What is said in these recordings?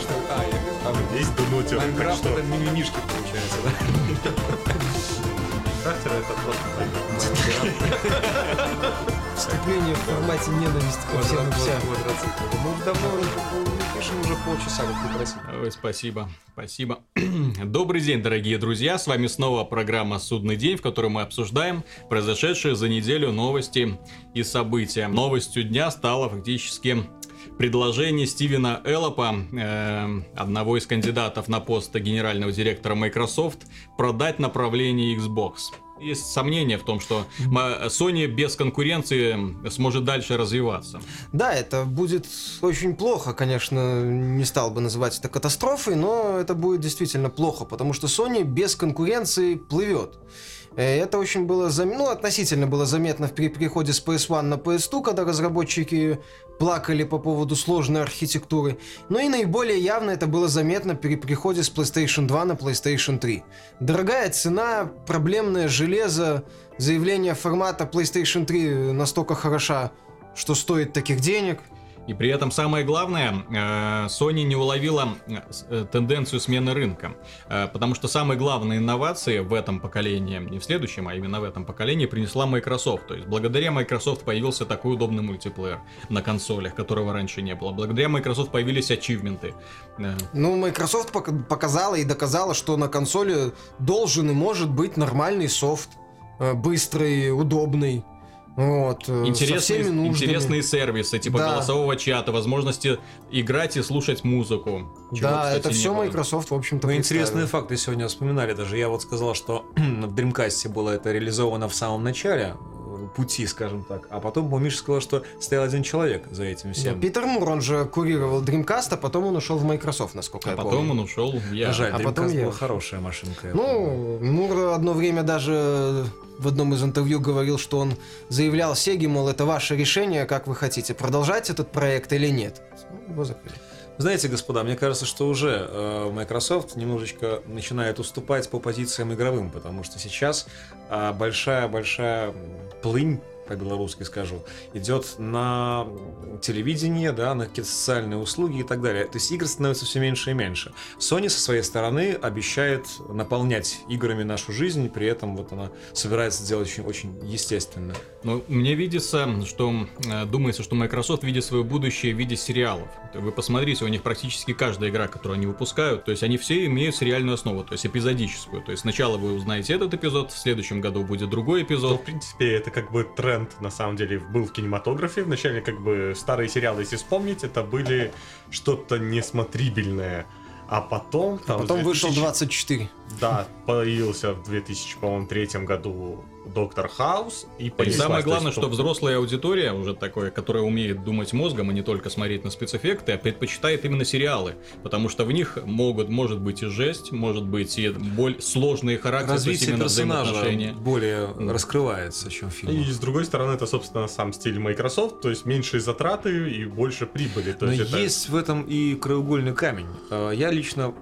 что... А, я там... Есть донутер. Майнкрафт это мимимишки получается, да? Характер это просто Вступление в формате ненависти ко всем и вся. Мы давно уже пишем уже полчаса, как ты просил. Ой, спасибо, спасибо. Добрый день, дорогие друзья. С вами снова программа «Судный день», в которой мы обсуждаем произошедшие за неделю новости и события. Новостью дня стало фактически предложение Стивена Эллопа, э, одного из кандидатов на пост генерального директора Microsoft, продать направление Xbox. Есть сомнения в том, что Sony без конкуренции сможет дальше развиваться. Да, это будет очень плохо, конечно, не стал бы называть это катастрофой, но это будет действительно плохо, потому что Sony без конкуренции плывет. Э, Это очень было, зам- ну, относительно было заметно при переходе с PS1 на PS2, когда разработчики плакали по поводу сложной архитектуры. Но и наиболее явно это было заметно при переходе с PlayStation 2 на PlayStation 3. Дорогая цена, проблемное железо, заявление формата PlayStation 3 настолько хороша, что стоит таких денег. И при этом самое главное, э, Sony не уловила э, э, тенденцию смены рынка. Потому что самые главные инновации в этом поколении, не в следующем, а именно в этом поколении, принесла Microsoft. То есть благодаря Microsoft появился такой удобный мультиплеер на консолях, которого раньше не было. Благодаря Microsoft появились ачивменты. Ну, Microsoft пок- показала и доказала, что на консоли должен и может быть нормальный софт. Быстрый, удобный. Вот, э, со Интересные, интересные сервисы, типа Да. голосового чата, возможности играть и слушать музыку. Чего, Да, кстати, это все было. Microsoft, в общем-то, Мы интересные факты сегодня вспоминали даже. Я вот сказал, что в Dreamcast было это реализовано в самом начале пути, скажем так. А потом Миша сказал, что стоял один человек за этим Да, всем. Питер Мур, он же курировал Dreamcast, а потом он ушел в Microsoft, насколько А я потом помню. он ушел в я. Жаль, а Dreamcast потом я. была хорошая машинка. я помню. Ну, Мур одно время даже в одном из интервью говорил, что он заявлял Сеге, мол, это ваше решение, как вы хотите, продолжать этот проект или нет. Его закрыли. Знаете, господа, мне кажется, что уже э, Microsoft немножечко начинает уступать по позициям игровым, потому что сейчас а, большая-большая м, плынь по-белорусски скажу, идет на телевидение, да, на какие-то социальные услуги и так далее. То есть игр становится все меньше и меньше. Sony со своей стороны обещает наполнять играми нашу жизнь, при этом вот она собирается делать очень, очень естественно. Ну, мне видится, что э, думается, что Microsoft видит свое будущее в виде сериалов. Вы посмотрите, у них практически каждая игра, которую они выпускают, то есть они все имеют сериальную основу, то есть эпизодическую. То есть сначала вы узнаете этот эпизод, в следующем году будет другой эпизод. в принципе, это как бы тренд, на самом деле, был в кинематографе. Вначале, как бы, старые сериалы, если вспомнить, это были что-то несмотрибельное. А потом... А Там, потом в вышел 2000 24. Да, появился в 2003 году Доктор Хаус. И, И понеслась. самое То главное, есть, что взрослая аудитория, уже такое, которая умеет думать мозгом, а не только смотреть на спецэффекты, а предпочитает именно сериалы. Потому что в них могут, может быть и жесть, может быть и боль, сложные характеры, Развитие персонажа более раскрывается, чем в И с другой стороны, это, собственно, сам стиль Microsoft, то есть меньшие затраты и больше прибыли. То Но есть это- есть в этом и краеугольный камень. Э, Я лично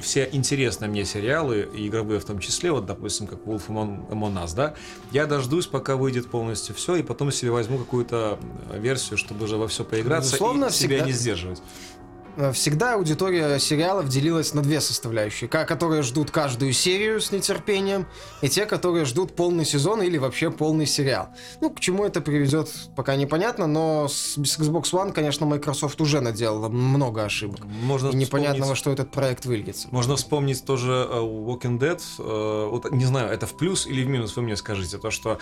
все интересные мне сериалы, игровые в том числе, вот, допустим, как Wolf Among, Among Us, да, я дождусь, пока выйдет полностью все, и потом себе возьму какую-то э, версию, чтобы уже во все поиграться Безусловно, и себя всегда- не сдерживать. Э, Всегда аудитория сериалов делилась на две составляющие. Которые ждут каждую серию с нетерпением, и те, которые ждут полный сезон или вообще полный сериал. Ну, к чему это приведет, пока непонятно, но с, с Xbox One, конечно, Microsoft уже наделала много ошибок. Можно И непонятно, во что этот проект выльется. Можно вспомнить тоже э, Walking Dead. э, Вот, не знаю, это в плюс или в минус, вы мне скажите. То, что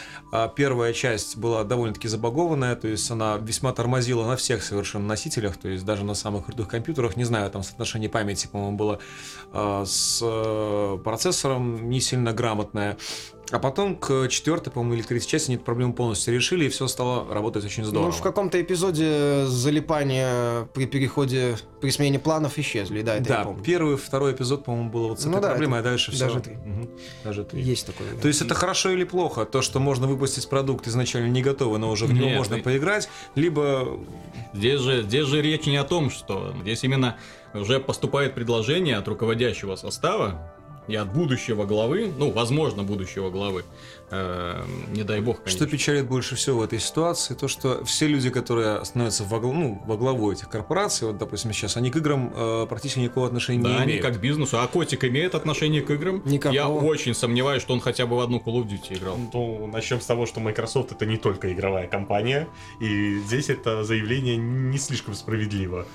первая часть была довольно-таки забагованная, то есть она весьма тормозила на всех совершенно носителях, то есть даже на самых крутых компьютерах. Не знаю, там соотношение памяти, по-моему, было э, с э, процессором не сильно грамотное. А потом к четвертой, по-моему, или третьей части они эту проблему полностью решили, и все стало работать очень здорово. Ну, в каком-то эпизоде залипания при переходе, при смене планов исчезли, да, это я Да, помню. первый, второй эпизод, по-моему, было вот с Ну этой да, проблемой, это а дальше все. даже три. Даже три. Есть такое. То есть это хорошо или плохо? То, что можно выпустить продукт изначально не готовый, но уже в него Нет, можно и- поиграть, либо Здесь же, здесь же речь не о том, что здесь именно уже поступает предложение от руководящего состава и от будущего главы, ну, возможно, будущего главы, э, не дай бог, конечно. Что печалит больше всего в этой ситуации, то что все люди, которые становятся во, ну, во главу этих корпораций, вот, допустим, сейчас, они к играм э, практически никакого отношения Да, не они имеют. как к бизнесу. А котик имеет отношение к играм? Никакого. Я очень сомневаюсь, что он хотя бы в одну Call of Duty играл. Ну, начнем с того, что Microsoft это не только игровая компания, и здесь это заявление не слишком справедливо.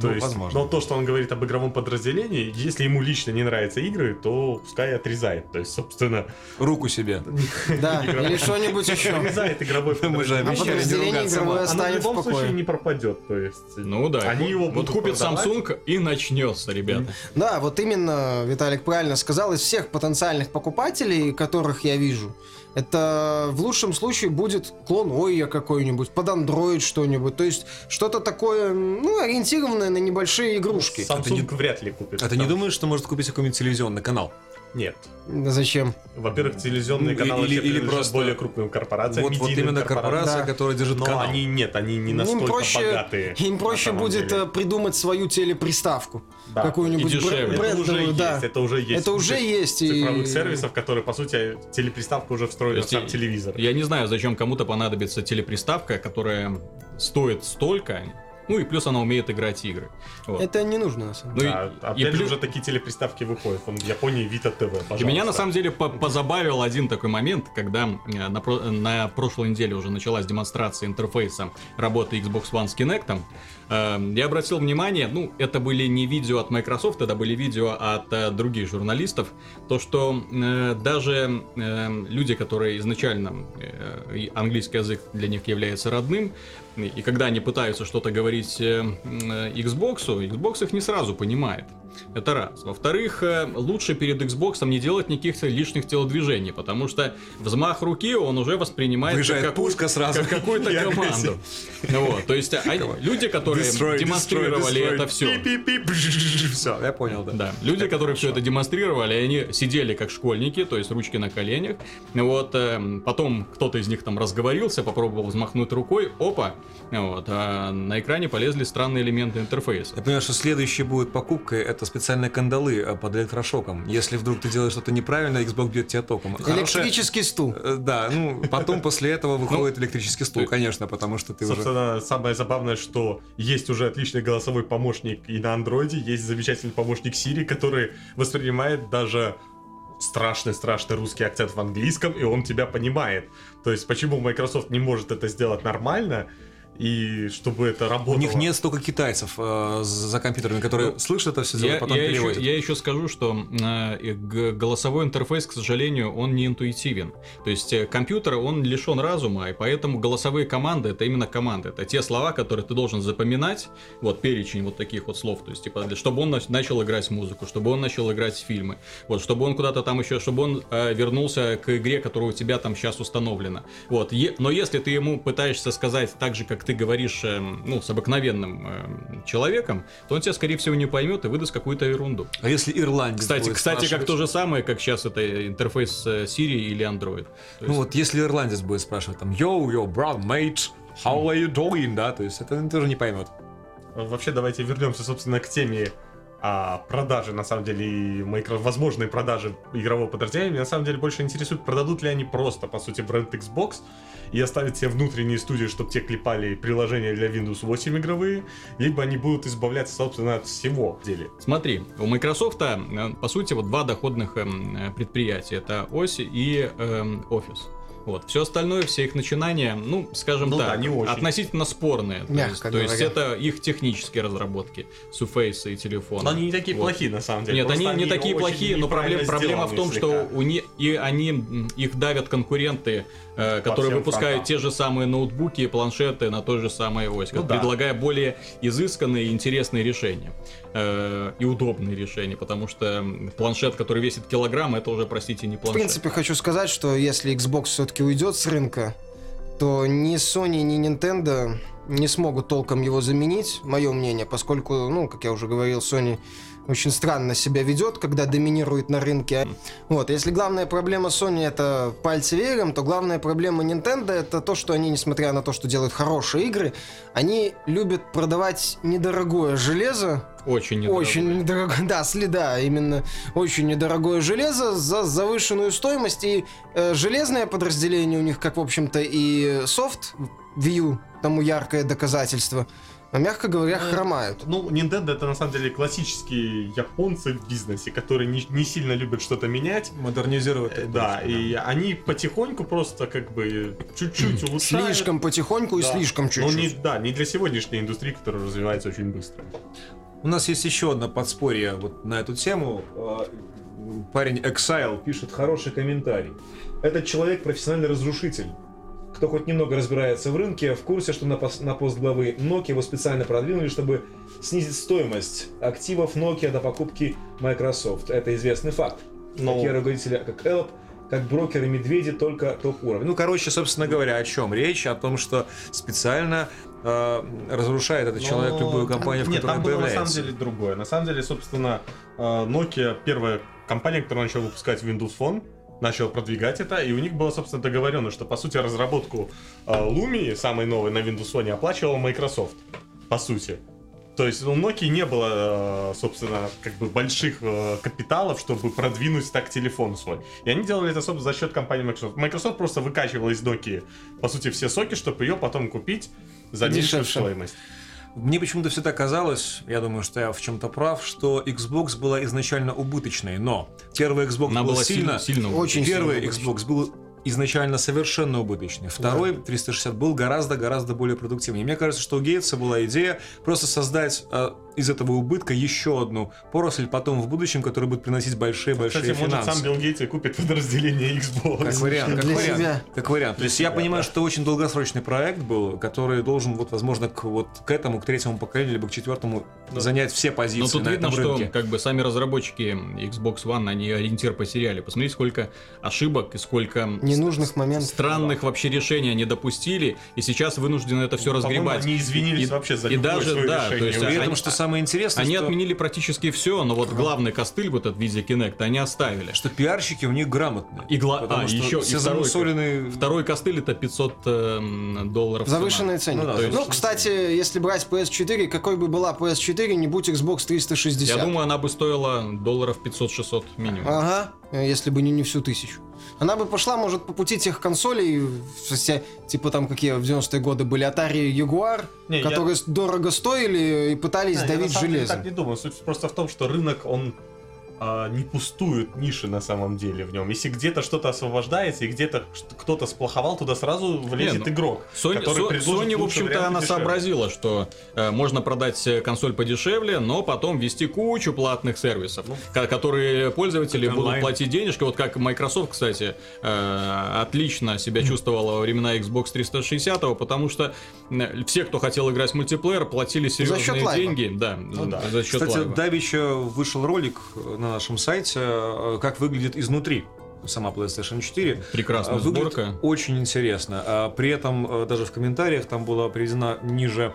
То Ну, есть, возможно. но то, что он говорит об игровом подразделении, если ему лично не нравятся игры, то пускай отрезает. То есть, собственно, Руку себе. Да, или что-нибудь еще. отрезает игровой А подразделение игровое Оно в любом случае не пропадет. То есть, Ну да. Они его будут купит. Samsung и начнется, ребята. Да, вот именно Виталик правильно сказал, из всех потенциальных покупателей, которых я вижу, это в лучшем случае будет клон Ойя какой-нибудь, под Android что-нибудь. То есть что-то такое, ну, ориентированное на небольшие игрушки. Samsung вряд ли купит. А ты не думаешь, что может купить какой-нибудь телевизионный канал? Нет. Зачем? Во-первых, телевизионные Ну, каналы или- или просто- более крупным корпорациям. Вот, вот именно корпорация, Да. которая держит Но канал. они нет, они не Им настолько проще, богатые. им проще будет деле. э, придумать свою телеприставку. Да. Какую-нибудь И бр- Это уже брендовую, есть, да. это уже есть. Это уже есть. и- Цифровых сервисов, которые, по сути, телеприставка уже встроена в сам телевизор. Я не знаю, зачем кому-то понадобится телеприставка, которая стоит столько, ну и плюс она умеет играть игры. Вот. Это не нужно, на самом деле. Ну Да, и- и опять же, плюс- уже такие телеприставки выходят. Вон в Японии Vita TV, пожалуйста. И меня на самом деле по- позабавил один такой момент, когда э, на, про- на прошлой неделе уже началась демонстрация интерфейса работы Xbox One с Kinect. Э, Я обратил внимание, ну, это были не видео от Microsoft, это были видео от э, других журналистов, то, что э, даже э, люди, которые изначально э, и английский язык для них является родным, и когда они пытаются что-то говорить э, э, Xbox, Xbox их не сразу понимает. Это раз. Во-вторых, э, лучше перед Xbox не делать никаких лишних телодвижений, потому что взмах руки он уже воспринимает Выезжает как, пушка сразу. как какую-то команду. Вот, то есть они- люди, которые Destroy, демонстрировали destroy, это destroy. все. Пи-пи-пи, Все, я понял, да. Да, люди, которые все это демонстрировали, они сидели как школьники, то есть ручки на коленях. Вот, потом кто-то из них там разговорился, попробовал взмахнуть рукой, опа, вот, а на экране полезли странные элементы интерфейса. Я понимаю, что следующей будет покупкой это специальные кандалы э, под электрошоком. Если вдруг ты делаешь что-то неправильно, Xbox бьет тебя током. Электрический стул. Э, Да, ну, потом после этого выходит электрический стул, ты- конечно, потому что ты уже... Собственно, самое забавное, что есть уже отличный голосовой помощник и на андроиде, есть замечательный помощник Siri, который воспринимает даже страшный-страшный русский акцент в английском, и он тебя понимает. То есть, почему Microsoft не может это сделать нормально, и чтобы это У работало? них нет столько китайцев э, за компьютерами, которые Ну, слышат это все, Я, делают, потом я еще, переводят. я еще скажу, что э, голосовой интерфейс, к сожалению, он не интуитивен. То есть э, компьютер, он лишен разума, и поэтому голосовые команды это именно команды. Это те слова, которые ты должен запоминать, вот перечень вот таких вот слов, то есть типа, для- чтобы он нач- начал играть музыку, чтобы он начал играть фильмы, вот, чтобы он куда-то там еще, чтобы он э, вернулся к игре, которая у тебя там сейчас установлена. Вот, Е- но если ты ему пытаешься сказать так же, как ты говоришь, э, ну, с обыкновенным э, человеком, то он тебя, скорее всего, не поймет и выдаст какую-то ерунду. А если ирландец Кстати, будет кстати, как то же самое, как сейчас это интерфейс э, Siri или Android. То Ну есть- вот, если ирландец будет спрашивать там, yo, yo, bro, mate, how are you doing, да, то есть это он тоже не поймет. Вообще, давайте вернемся, собственно, к теме а, продажи, на самом деле, и микро... возможные продажи игрового подразделения. Меня, на самом деле, больше интересует, продадут ли они просто, по сути, бренд Xbox и оставят себе внутренние студии, чтобы те клепали приложения для Windows 8 игровые, либо они будут избавляться, собственно, от всего деле. Смотри, у Microsoft, э, по сути, вот два доходных эм, э, предприятия. Это ось и эм, офис. Вот. Все остальное, все их начинания, ну, скажем Ну так, да, не очень. относительно спорные. То Мягко есть, то есть это их технические разработки, суфейсы и телефоны. Но они не такие Вот. плохие, на самом деле. Нет, Просто они не такие плохие, но проблем, проблема в том, сделаны что слегка. у не, и они их давят конкуренты, э, которые выпускают фронтам. те же самые ноутбуки и планшеты на той же самой ось, Ну да. предлагая более изысканные и интересные решения э, и удобные решения, потому что планшет, который весит килограмм, это уже, простите, не В планшет. принципе, хочу сказать, что если Xbox все-таки уйдет с рынка, то ни Sony, ни Nintendo не смогут толком его заменить, мое мнение, поскольку, ну, как я уже говорил, Sony очень странно себя ведет, когда доминирует на рынке. Вот, если главная проблема Sony это пальцы веером, то главная проблема Nintendo это то, что они, несмотря на то, что делают хорошие игры, они любят продавать недорогое железо, Очень недорого. очень недорого, да, следа, именно очень недорогое железо за завышенную стоимость. И э, железное подразделение у них, как, в общем-то, и софт View, тому яркое доказательство, а, мягко говоря, Э, хромают. Ну, Nintendo это на самом деле классические японцы в бизнесе, которые не, не сильно любят что-то менять. Модернизировать. Э, Да, и они потихоньку просто как бы чуть-чуть улучшают. Слишком потихоньку и Да. слишком Ну, чуть-чуть. не, да, не для сегодняшней индустрии, которая развивается очень быстро. У нас есть еще одно подспорье вот на эту тему. Э, Парень Exile пишет хороший комментарий. Этот человек профессиональный разрушитель. Кто хоть немного разбирается в рынке, в курсе, что на, пос- на пост главы Nokia его специально продвинули, чтобы снизить стоимость активов Nokia до покупки Microsoft. Это известный факт. Ну. Такие руководители, как Элп, как брокеры медведи, только топ уровень. Ну, короче, собственно говоря, о чем речь? О том, что специально э, разрушает этот человек Но- любую компанию, в Нет, которой там было на появляется. самом деле другое. На самом деле, собственно, э, Nokia первая компания, которая начала выпускать Windows Phone, начала продвигать это, и у них было, собственно, договорено, что, по сути, разработку э, Lumia, самой новой на Windows Phone, оплачивала Microsoft, по сути. То есть у Nokia не было, э, собственно, как бы больших э, капиталов, чтобы продвинуть так телефон свой. И они делали это, собственно, за счет компании Microsoft. Microsoft просто выкачивала из Nokia, по сути, все соки, чтобы ее потом купить за меньшую стоимость. Мне почему-то всегда казалось, я думаю, что я в чем-то прав, что Xbox была изначально убыточной, но первый Xbox Она был была сильно, сильно, сильно Очень первый сильно. Xbox был изначально совершенно убыточный. Второй 360 был гораздо-гораздо более продуктивный. И мне кажется, что у Гейтса была идея просто создать э, из этого убытка еще одну поросль потом в будущем, которая будет приносить большие-большие Кстати, может, финансы. сам Билл Гейтс и купит подразделение Xbox. Как вариант, как Для вариант. себя. Как вариант. То есть Для я себя, понимаю, да. что очень долгосрочный проект был, который должен, вот, возможно, к, вот, к этому, к третьему поколению, либо к четвертому занять все позиции Но Ну, тут на видно, этом что рынке. как бы сами разработчики Xbox One, они ориентир потеряли. Посмотрите, сколько ошибок и сколько Ненужных моментов. странных вообще решений они допустили, и сейчас вынуждены это все По-моему, разгребать. Они извинились И- вообще за и любое даже, свое да, решение. то есть При они- этом, что самое интересное, Они что, отменили практически все, но вот главный костыль вот этот в виде Kinect они оставили. что пиарщики у них грамотные. И гла- а, что еще- и второй- замусоленные... Второй костыль это 500 эм, долларов. цена. Завышенные цены. Ну да, Ну, завышенные кстати, если брать PS4, какой бы была PS4, не будь Xbox 360. Я думаю, она бы стоила долларов 500-600 минимум. Ага, э, если бы не, не всю тысячу. Она бы пошла, может, по пути тех консолей, все- типа там какие в 90-е годы были Atari Jaguar, Не, я- которые с- дорого стоили и пытались Не, я на давить самом деле железом. так не думаю. Суть просто в том, что рынок, он а, не пустуют ниши на самом деле в нем. Если где-то что-то освобождается и где-то кто-то сплоховал, туда сразу влезет ну, игрок. Sony, который предложит Sony, в общем-то, она дешевле. сообразила, что э, можно продать э, консоль подешевле, но потом ввести кучу платных сервисов, Ну, ко- которые пользователи будут онлайн. платить денежки. Вот как Microsoft, кстати, э, отлично себя чувствовала во времена Xbox 360, потому что э, все, кто хотел играть в мультиплеер, платили серьезные деньги. Да, Ну да. за счет Кстати, лайва. давеча вышел ролик на нашем сайте, э, как выглядит изнутри сама PlayStation 4. Прекрасная А, Выглядит сборка. очень интересно. А При этом э, даже в комментариях там была приведена ниже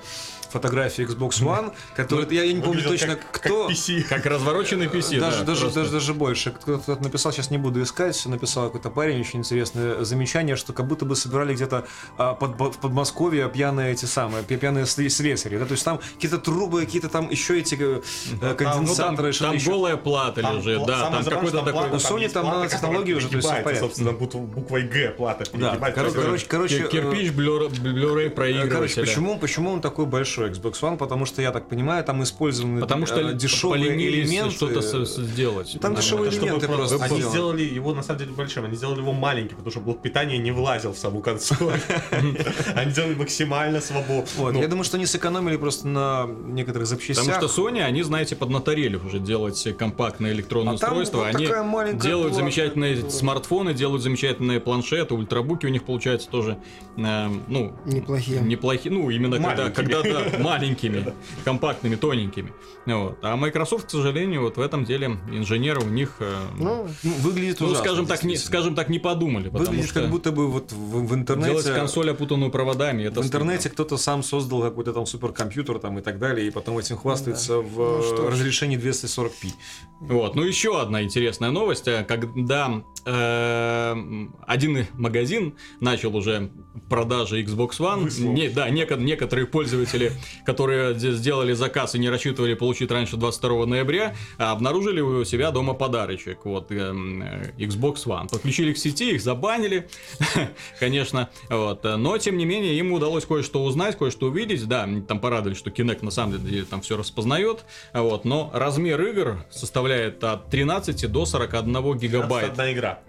фотография Xbox One, которая я, я не помню точно как- кто. Как PC. Как развороченный PC, даже, да, даже, просто. даже, даже больше. Кто-то написал, сейчас не буду искать, написал какой-то парень, очень интересное замечание, что как будто бы собирали где-то а, под, в Подмосковье пьяные эти самые, пьяные слесари. Да? То есть там какие-то трубы, какие-то там еще эти э, Ну, там, конденсаторы, что-то там еще. голая плата Там лежит, да, там какой-то такой... плата, У Sony там нанотехнологии которая уже, то есть собственно, буквой Г плата Да, короче, короче, короче, Кир- Кирпич, блюр- Blu-ray Э, проигрыватель. Короче, почему, почему он такой большой Xbox One? Потому что, я так понимаю, там использованы Потому что э, дешевые элементы. что-то с- с- сделать. Там дешевые Это чтобы элементы просто Они сделали его на самом деле большим, они сделали его маленьким, потому что блок питания не влазил в саму консоль. Они сделали максимально свободно. Я думаю, что они сэкономили просто на некоторых запчастях. Потому что Sony, они, знаете, поднаторели уже делать компактные электронные А устройства. они делают замечательные смартфоны делают замечательные планшеты, ультрабуки у них получаются тоже, э, ну, Неплохие. неплохие, ну, именно когда, когда да, маленькими, компактными, тоненькими. Вот. А Microsoft, к сожалению, вот в этом деле инженеры у них, э, ну, Ну, Выглядит ужасно, скажем так, не, скажем так, не подумали, Выглядит что как будто бы вот в, в интернете... делать консоль, опутанную проводами, это в интернете стыдно. кто-то сам создал какой-то там суперкомпьютер там и так далее, и потом этим хвастается в Ну что разрешении 240p. Вот, ну еще одна интересная новость, э, когда э, один магазин начал уже продажи Xbox One, Выслал. не, да, неко- некоторые пользователи, которые де- сделали заказ и не рассчитывали получить раньше 22 ноября, а, обнаружили у себя дома подарочек, вот, эм, э, Xbox One. Подключили к сети, их забанили, конечно, вот, но тем не менее им удалось кое-что узнать, кое-что увидеть, да, там порадовали, что Kinect на самом деле там все распознает, вот, но размер игр составляет от 13 до 41 гигабайт. Одна игра.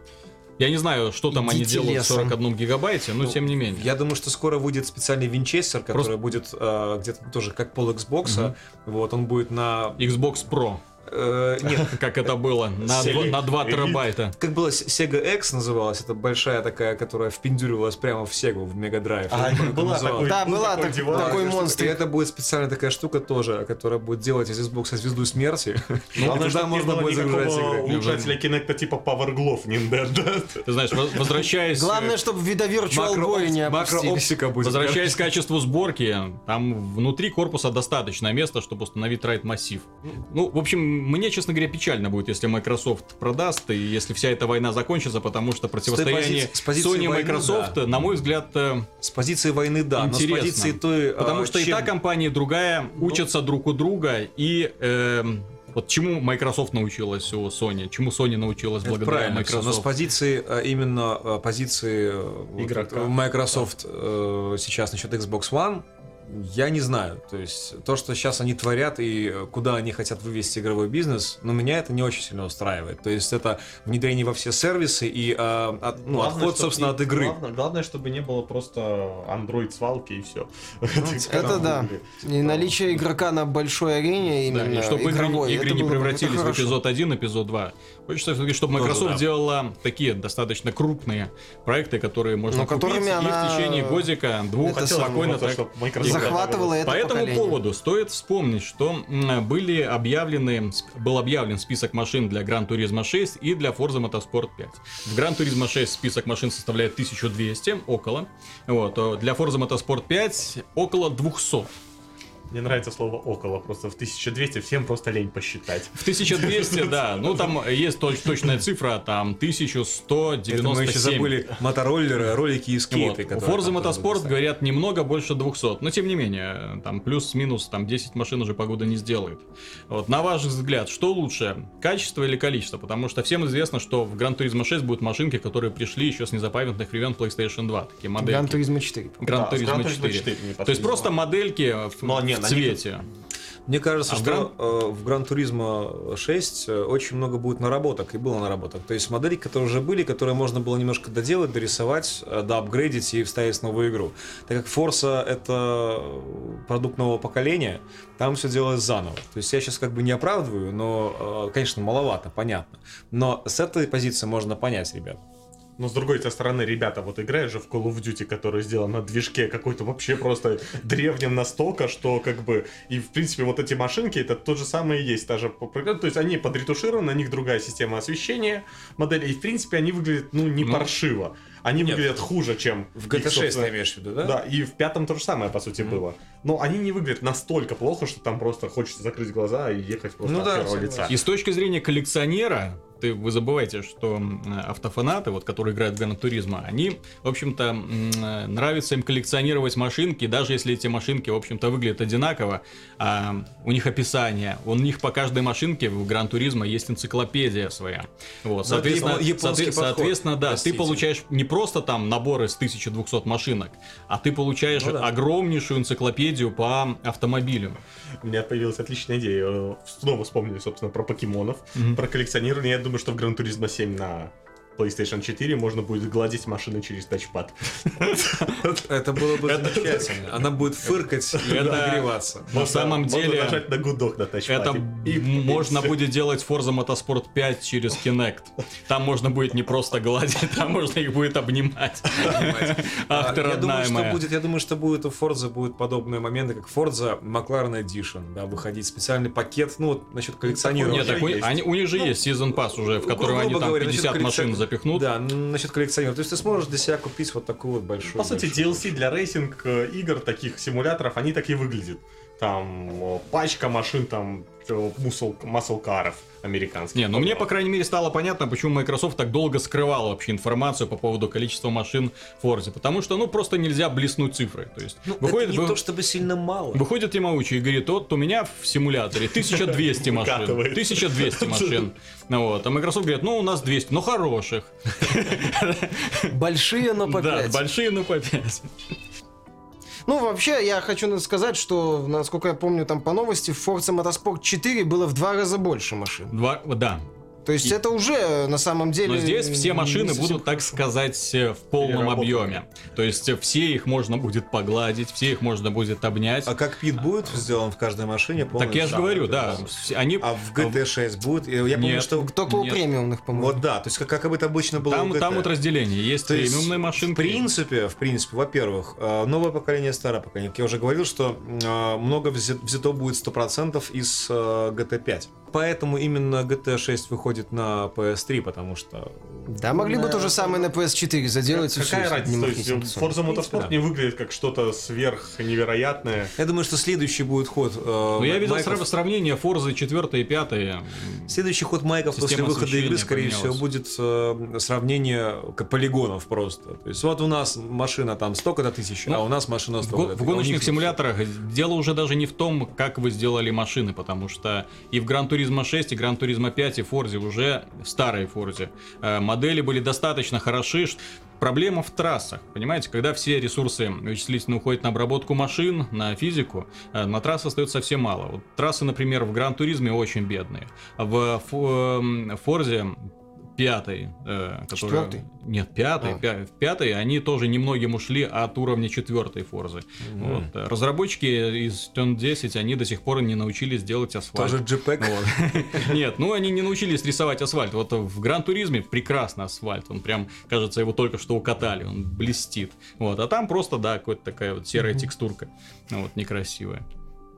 Я не знаю, что там они Идите делают в лесом. 41 гигабайте, но Ну, тем не менее. Я думаю, что скоро выйдет специальный винчестер, который Просто- будет э, где-то тоже как пол Xbox. Вот, он будет на... Xbox Pro, э, нет, как это было, на, Sega два- на 2 Elite. терабайта. как было Sega X называлась, это большая такая, которая впендюривалась прямо в Sega, в Mega Drive. А, была такой- Да, был была такой такой Такая штука. монстрик. И это будет специальная такая штука тоже, которая будет делать из Xbox звезду смерти. И Главное, туда чтобы не можно будет загружать игры. улучшателя Kinect типа Power Glove Nintendo. Ты знаешь, воз- возвращаясь... Главное, чтобы вида Virtual Boy не. Макрооптика будет. Возвращаясь к качеству сборки, там внутри корпуса достаточно места, чтобы установить райд массив. Ну, в общем, мне, честно говоря, печально будет, если Microsoft продаст, и если вся эта война закончится, потому что противостояние с позиции Sony и войны, Microsoft, да. на мой взгляд, э, С позиции войны, да, но с Интересно. позиции той... Потому а, что и чем- та компания, и другая учатся друг у друга, и эм, вот чему Microsoft научилась у Sony, чему Sony научилась Это благодаря правильно, всё, но с Microsoft. позиции а, именно а, позиции э, вот, Игрока. Microsoft э, сейчас насчет Xbox One, я не знаю. То есть то, что сейчас они творят и э, куда они хотят вывести игровой бизнес, но меня это не очень сильно устраивает. То есть это внедрение во все сервисы и а, от- ну, Главное, отход, собственно, не- от игры. Главное, главное, чтобы не было просто Android свалки и все. Это да. И наличие игрока на большой арене Да, именно и чтобы игры, игровой, игры не превратились в эпизод 1, эпизод 2. Хочется все-таки, чтобы Microsoft да. делала такие достаточно крупные проекты, которые можно Но купить которыми и она- в течение годика, двух Это спокойно Просто, так Захватывало это По этому поколение. поводу стоит вспомнить, что были объявлены, был объявлен список машин для Gran Turismo 6 и для Forza Motorsport 5. В Gran Turismo 6 список машин составляет 1200, около. Вот, а для Forza Motorsport 5 около 200. Мне нравится слово около, просто в 1200 всем просто лень посчитать. В 1200, да, ну там есть точ- точная цифра, там Это мы еще 1197. забыли мотороллеры, ролики и Вот. скейты. У которые Forza Motorsport, говорят, немного больше 200. Но тем не менее, там плюс-минус, там 10 машин уже погода не сделает. Вот. На ваш взгляд, что лучше, качество или количество? Потому что всем известно, что в Gran Turismo 6 будут машинки, которые пришли еще с незапамятных времен PlayStation 2. Такие модельки. Gran Turismo 4. Gran Turismo Gran Turismo 4. 4 не То есть просто модельки в, Но не, в них- цвете. Мне кажется, А в что Гран- э, в Гран Туризмо 6 э, очень много будет наработок, и было наработок. То есть модели, которые уже были, которые можно было немножко доделать, дорисовать, э, доапгрейдить и вставить в новую игру. Так как Forza это продукт нового поколения, там все делалось заново. То есть я сейчас как бы не оправдываю, но, конечно, маловато, понятно. Но с этой позиции можно понять, ребят. Но с другой стороны, ребята, вот играют же в Call of Duty, который сделан на движке какой-то вообще просто древнем настолько, что как бы... И в принципе вот эти машинки, это то же самое и есть. Та же, то есть они подретушированы, на них другая система освещения модели. И в принципе они выглядят, ну, не Ну, паршиво. Они нет. выглядят хуже, чем... В GTA 6 собственно, ты имеешь в виду, да? Да, и в пятом то же самое, по сути, было. Но они не выглядят настолько плохо, что там просто хочется закрыть глаза и ехать просто Ну от да, первого лица. И с точки зрения коллекционера, ты, вы забываете, что автофанаты, вот, которые играют в Гран Туризма, они, в общем-то, нравится им коллекционировать машинки, даже если эти машинки, в общем-то, выглядят одинаково, а, у них описание, у них по каждой машинке в Гран Туризма есть энциклопедия своя. Вот, Ну, соответственно, это японский соотве- подход, соответственно, да, простите. ты получаешь не просто там набор из 1200 машинок, а ты получаешь Ну да. огромнейшую энциклопедию по автомобилю. У меня появилась отличная идея. Э, Снова вспомнили, собственно, про покемонов, Мгм. про коллекционирование. Я думаю, что в Gran Turismo 7 на PlayStation 4 можно будет гладить машины через тачпад. Это было бы замечательно. Она будет фыркать и нагреваться. На самом Можно деле, нажать на гудок на тачпаде. это можно будет делать Forza Motorsport 5 через Kinect. Там можно будет не просто гладить, там можно их будет обнимать. А, думаю, родная что моя. будет, я думаю, что будет у Forza будут подобные моменты, как Forza McLaren Edition, да, выходить специальный пакет, ну вот насчет коллекционирования. Нет, у, них же есть Season Pass уже, в котором они там говоря, насчет 50 машин запихнут. Да, насчет коллекционирования. То есть ты сможешь для себя купить вот такую вот большую. По сути, большую- DLC для racing э, игр, таких симуляторов, они так и выглядят. Там э, пачка машин, там muscle, muscle car ов американских. Не, ну мне, по крайней мере, стало понятно, почему Microsoft так долго скрывал вообще информацию по поводу количества машин в Forza. Потому что, ну, просто нельзя блеснуть цифрой. То есть, Ну, выходит, это не вы- то чтобы сильно мало. выходит Ямаучи и говорит, вот у меня в симуляторе 1200 машин. Выкатывает. 1200 машин. Ну Вот. А Microsoft говорит, ну, у нас 200, но хороших. Большие, но по Да, пять. большие, ну, по 5. Ну, вообще, я хочу сказать, что, насколько я помню, там по новости, в Forza Motorsport 4 было в два раза больше машин. Два, да. То есть И- это уже на самом деле... Но здесь все машины совсем будут, так сказать, э, в полном объеме. То есть э, все их можно будет погладить, все их можно будет обнять. А кокпит будет сделан в каждой машине? Так я же говорю, да. Они... А в GT6 будет? Я помню, Нет. что... Только у Нет. премиумных, по-моему. Вот да, то есть как, как это обычно было Там, у GT. там вот разделение. Есть То есть, премиумные машинки. В принципе, в принципе, во-первых, э, новое поколение, старое поколение. Как я уже говорил, что э, много взя- взято будет 100% из э, GT5. Поэтому именно GT6 выходит на PS3, потому что... Да, могли бы то же самое на PS4 заделать и Какая разница? То есть. Forza Motorsport да. не выглядит как что-то сверх невероятное. Я думаю, что следующий будет ход... э, Но я видел майков- срав- сравнение Forza 4 и 5. Следующий ход майков после Система выхода игры, скорее всего, будет э, сравнение полигонов просто. То есть вот у нас машина там столько-то тысяч, Ну, а у нас машина В, столько-то в. А у гоночных симуляторах дело уже даже не в том, как вы сделали машины, потому что и в Gran Turismo 6, и Gran Turismo 5, и Forza уже старые Forza. э, Модели были достаточно хороши. Проблема в трассах, понимаете, когда все ресурсы вычислительно уходят на обработку машин, на физику, э, на трассы остается совсем мало. Вот трассы, например, в Гран Туризме очень бедные. В Фо- Форзе пятый, э, который- Четвертый? Нет, пятый, А. пя- в пятый, они тоже немногим ушли от уровня четвертой Форзы. Вот. э, Разработчики из Turn 10, они до сих пор не научились делать асфальт. Тоже JPEG. Вот. Нет, ну они не научились рисовать асфальт. Вот в Гран Туризме прекрасный асфальт. Он прям, кажется, его только что укатали. Он блестит. Вот. А там просто, да, какая-то такая вот серая текстурка. Ну, Вот, некрасивая.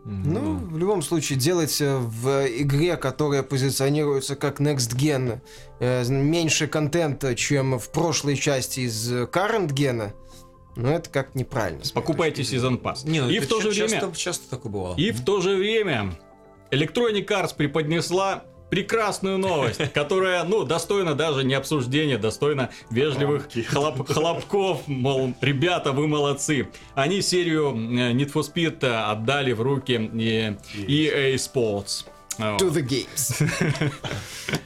Ну, в любом случае, делать э, в игре, которая позиционируется как Next Gen, э, меньше контента, чем в прошлой части из Current Gen, ну, это как неправильно. Покупайте сезон пас. Не, ну и это в то же ча- время... Часто, часто такое бывало. И в то же время Electronic Arts преподнесла прекрасную новость, которая, ну, достойна даже не обсуждения, достойна вежливых хлоп- хлопков, мол, ребята, вы молодцы. Они серию э, Need for Speed э, отдали в руки э, EA Sports. To the games.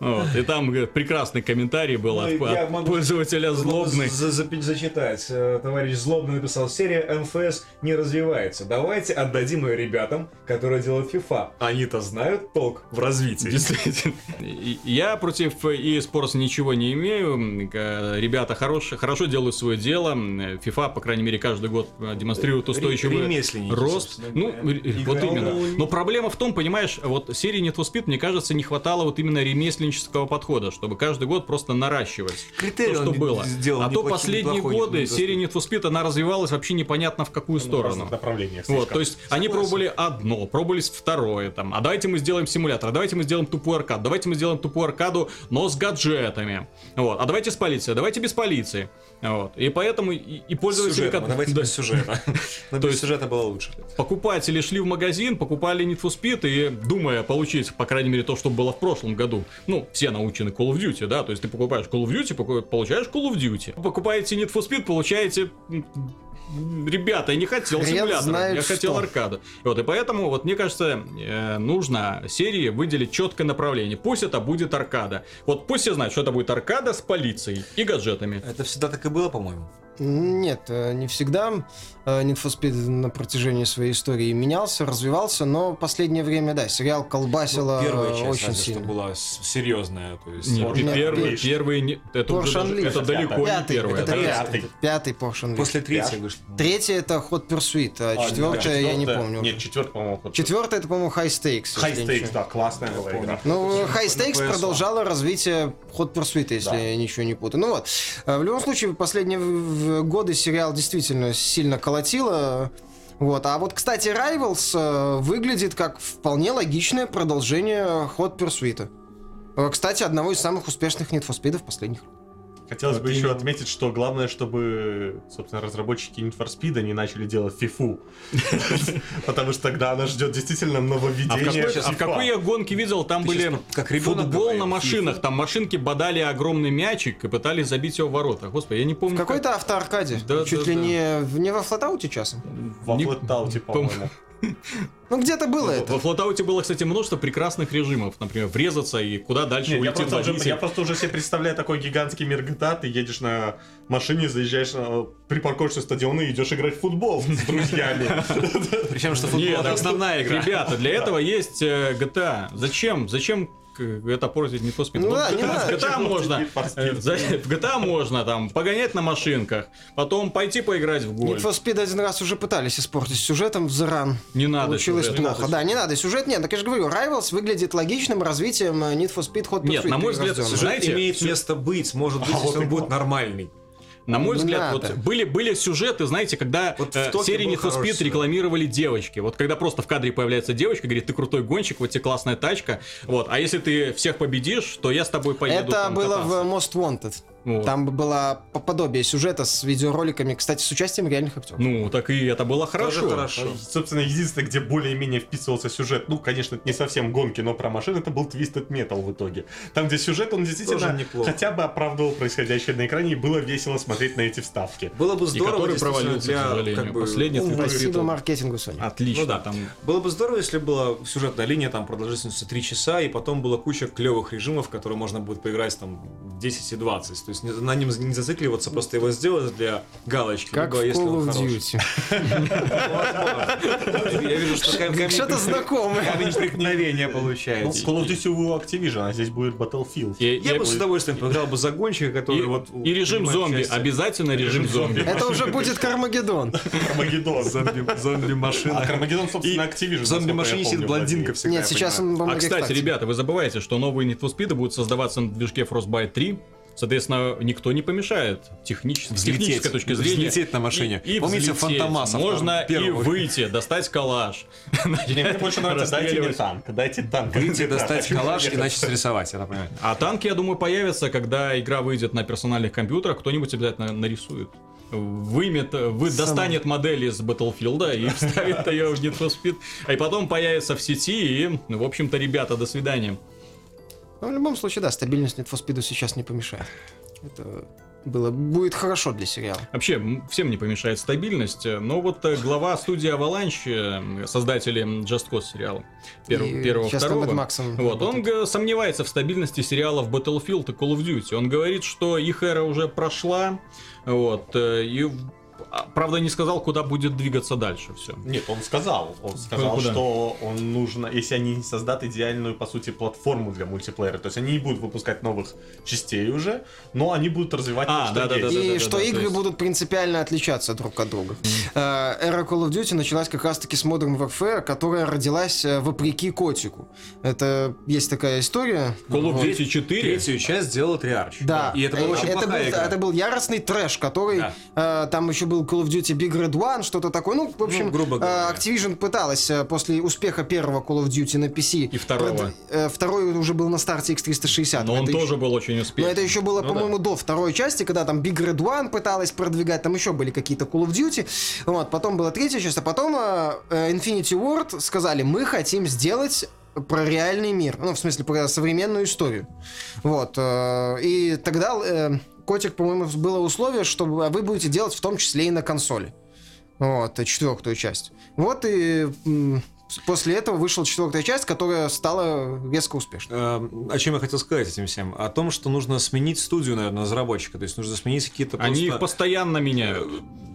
Вот. И там прекрасный комментарий был от, Ну, от могу- пользователя злобный. За- за- зачитать. Э, Товарищ Злобный написал, серия МФС не развивается. Давайте отдадим ее ребятам, которые делают FIFA. Они-то знают толк в развитии. Действительно. И- Я против EA Sports ничего не имею. Э, Ребята хорошие, хорошо делают свое дело. FIFA, по крайней мере, каждый год демонстрирует устойчивый рост. Ну, вот именно. Ну, Но проблема в том, понимаешь, вот серии Need for Speed, мне кажется, не хватало вот именно ремесленнического подхода, чтобы каждый год просто наращивать Критерий то, что было. сделал а то последние годы серия. Need for Speed, она развивалась вообще непонятно в какую В сторону. разных направлениях Вот, то есть они пробовали одно, пробовали второе, там, а давайте мы сделаем симулятор, а давайте мы сделаем тупую аркаду, давайте мы сделаем тупую аркаду, но с гаджетами, вот, а давайте с полицией, а давайте без полиции, вот, и поэтому и, и пользователи, Сюжетом, как- Давайте да, без сюжета. Но без сюжета было лучше. покупатели шли в магазин, покупали Need for Speed и, думая получить, по крайней мере, то, что было в прошлом году, ну, все научены Call of Duty, да, то есть ты покупаешь Call of Duty, получаешь Call of Duty. Покупаете Need for Speed, получаете... Ребята, я не хотел Хрен симулятора, знает я хотел что. аркаду. Вот, и поэтому, вот мне кажется, э, нужно серии выделить четкое направление. Пусть это будет аркада. Вот пусть все знают, что это будет аркада с полицией и гаджетами. Это всегда так и было, по-моему. Нет, э, не всегда. Э, Need for Speed на протяжении своей истории менялся, развивался, но последнее время, да, сериал колбасило Ну, первая часть, очень разве сильно. что была серьезная. То есть, Нет, Нет, первый, первый, не- это, уже это далеко не Пятый, первый. это пятый, пятый. пятый Porsche Unleashed. после третьей вышла. Третий это Hot Pursuit, а, А, четвертое я не помню. Нет, четвертый, по-моему, ход. Четвертое это, по-моему, High Stakes. High не Stakes, да, классная была игра. Ну, High на Stakes PS1. продолжало развитие Hot Pursuit, если Да. я ничего не путаю. Ну вот, э, в любом случае, в годы сериал действительно сильно колотило. Вот. А вот, кстати, Rivals э, выглядит как вполне логичное продолжение Hot Pursuit. Э, Кстати, одного из самых успешных Need for Speed последних. Хотелось бы Вот еще именно. отметить, что главное, чтобы, собственно, разработчики Need for Speed не начали делать фифу. Потому что тогда она ждет действительно А в, нововведение. какой, а в FIFA. какой я гонке видел, там были футбол на машинах, там машинки бодали огромный мячик и пытались забить его в ворота. Господи, я не В помню. какой-то автоаркаде. Чуть ли не, во флотауте часом. Во Flatout, по-моему. Ну, где-то было это. Во флотауте было, кстати, множество прекрасных режимов. Например, врезаться и куда дальше Нет, я, уйти просто уже, я просто уже себе представляю такой гигантский мир GTA, ты едешь на машине, заезжаешь, э, припаркуешься на стадион и идешь играть в футбол с друзьями. Причем, что футбол это основная игра. Ребята, для этого есть э, GTA. Зачем? Зачем к- это портить не Speed? Ну Вот да, в не GTA надо. в GTA можно Need for Speed. э, в GTA можно там погонять на машинках, потом пойти поиграть в Need гольф. for Speed один раз уже пытались испортить сюжетом в The Run. Не надо Получилось сюжет. плохо. да, не надо. Сюжет нет. Так я же говорю, Rivals выглядит логичным развитием э, Need for Speed Hot Pursuit. Нет, на мой взгляд, сюжет- Знаете, имеет всё- место быть, может быть, А, если вот он будет нормальный. На мой Не взгляд, надо. вот были, были сюжеты, знаете, когда Вот в э, серии Need for Speed рекламировали девочки. Вот когда просто в кадре появляется девочка, говорит, ты крутой гонщик, вот тебе классная тачка. Вот, а если ты всех победишь, то я с тобой поеду Это там было кататься. в Most Wanted. Вот. Там было по- подобие сюжета с видеороликами, кстати, с участием реальных актеров. Ну, так и это было хорошо. Тоже хорошо. Собственно, единственное, где более-менее вписывался сюжет, ну, конечно, это не совсем гонки, но про машины, это был Twisted Metal в итоге. Там, где сюжет, он действительно хотя бы оправдывал происходящее на экране, и было весело смотреть на эти вставки. Было бы И здорово, который действительно, провалился, для, к сожалению. как бы, Последний ну. Спасибо маркетингу Sony. Отлично, Ну да. там Было бы здорово, если была сюжетная линия там продолжительностью 3 часа, и потом была куча клевых режимов, которые можно будет поиграть там 10 и 20. То есть не- на нем не зацикливаться, просто его сделать для галочки. Как либо в если Call он of хороший. Duty. Я вижу, что камень Что-то знакомое. камень преткновения Ну, получается. Call of Duty у Activision, а здесь будет Battlefield. Я бы с удовольствием поиграл бы за гонщика, который и- вот... и режим зомби, обязательно режим зомби. Это уже будет Кармагеддон. Армагеддон. Зомби- Зомби-машина. А Кармагеддон, собственно, И Activision. Зомби-машине сидит блондинка всегда. Нет, сейчас он А, кстати, ребята, вы забываете, что новые Need for Speed будут создаваться на движке Frostbite 3. Соответственно, никто не помешает технически, с Взлететь. технической точки зрения. Взлететь на машине. И, и Помните. Фантомаса Можно и выйти, достать калаш. Не, Мне больше нравится, дайте мне танк, дайте танк. Выйти, достать калаш и начать рисовать, я так понимаю. А танки, я думаю, появятся, когда игра выйдет на персональных компьютерах, кто-нибудь обязательно нарисует. Вымет, вы Сам- достанет модель из Battlefield и вставит ее в Need for Speed, а и потом появится в сети, и, в общем-то, ребята, до свидания. Ну, в любом случае, да, стабильность Need for Speed сейчас не помешает. Это было, будет хорошо для сериала. Вообще, всем не помешает стабильность, э, но вот э, глава студии Avalanche, э, создатели Just Cause сериала, перв- И первого, второго, вот, он работает. г- сомневается в стабильности сериалов Battlefield и Call of Duty. Он говорит, что их эра уже прошла, вот, и, правда, не сказал, куда будет двигаться дальше все. Нет, он сказал, он сказал, Куда? что он нужно, если они не создадут идеальную, по сути, платформу для мультиплеера, то есть они не будут выпускать новых частей уже, но они будут развивать А, то, что да-да-да-да. есть. И что то игры есть- будут принципиально отличаться друг от друга. Э, Эра Call of Duty началась как раз-таки с Modern Warfare, которая родилась э, вопреки котику. Это есть такая история. Call of. Duty 4 Третью часть сделал Triarch. Да, И это была Э, очень это плохая был, игра. это был яростный трэш, который Да. э, там еще был Call of Duty Big Red One, что-то такое. Ну, в общем, Ну, грубо говоря. Activision пыталась э, после успеха первого Call of Duty на PC. И второго. прод- э, второй уже был на старте X360. но он тоже еще- был очень но успешный. это еще было, Ну да. по-моему, до второй части, когда там Big Red One пыталась продвигать, там еще были какие-то Call of Duty. Вот, потом была третья часть, а потом э, Infinity Ward сказали, мы хотим сделать про реальный мир, ну, в смысле, про современную историю. Вот. И тогда, Котик, по-моему, было условие, что вы будете делать в том числе и на консоли. Вот, э, четвертую часть. Вот и после этого вышла четвертая часть, которая стала резко успешной. Э, О чем я хотел сказать этим всем? О том, что нужно сменить студию, наверное, разработчика. То есть нужно сменить какие-то Они их просто... постоянно меняют.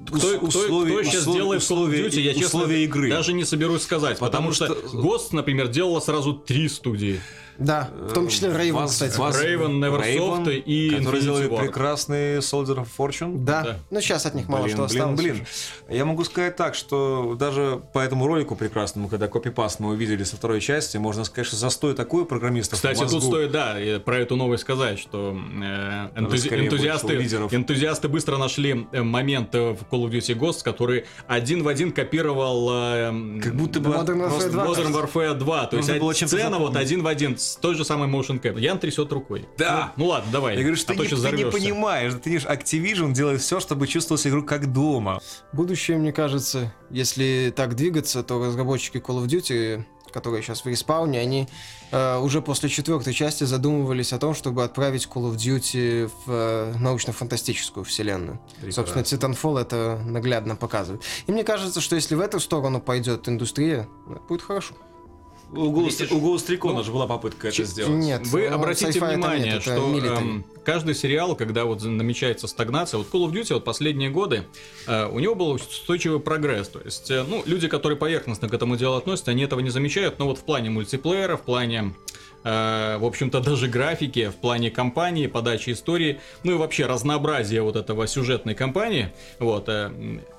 Кто, ус- кто- условия- кто сейчас условия- делает Call of условия- Duty, я честно условия игры. даже не соберусь сказать, потому, Потому что, что- Ghost, например, делала сразу три студии. Да, в том числе Raven, Вас- кстати. вас- Raven, Neversoft Raven, и Которые сделали Ward. прекрасный Soldier of Fortune. Да. Да. ну сейчас от них мало Блин, что блин, осталось. блин. уже. Я могу сказать так, что даже по этому ролику прекрасному, когда копипаст мы увидели со второй части, можно сказать, что застой такой программистов Кстати, мозгу. тут стоит, да, про эту новость сказать, что э, энтузи- энтузиасты, энтузиасты быстро нашли э, момент э, в Call of Duty Ghosts, который один в один копировал э, Как будто бы Modern Warfare просто 2. Modern Warfare 2. То есть сцена вот один в один с той же самой motion cap. Ян трясет рукой. Да. Ну, ну ладно, давай. Я говорю, что а то ты, не, ты не понимаешь, ты видишь, Activision делает все, чтобы чувствовать игру как дома. Будущее, мне кажется, если так двигаться, то разработчики Call of Duty, которые сейчас в респауне, они э, уже после четвертой части задумывались о том, чтобы отправить Call of Duty в э, научно-фантастическую вселенную. Собственно, Titanfall это наглядно показывает. И мне кажется, что если в эту сторону пойдет индустрия, будет хорошо. У Ghost, Видишь, у Ghost Recon ну, же была попытка это сделать. Нет, Вы ну, обратите внимание, нет, что эм, каждый сериал, когда вот намечается стагнация, вот Call of Duty вот последние годы, э, у него был устойчивый прогресс. То есть, э, ну, люди, которые поверхностно к этому делу относятся, они этого не замечают, но вот в плане мультиплеера, в плане э, в общем-то, даже графики, в плане кампании, подачи истории, ну и вообще разнообразия вот этого сюжетной кампании, вот, э,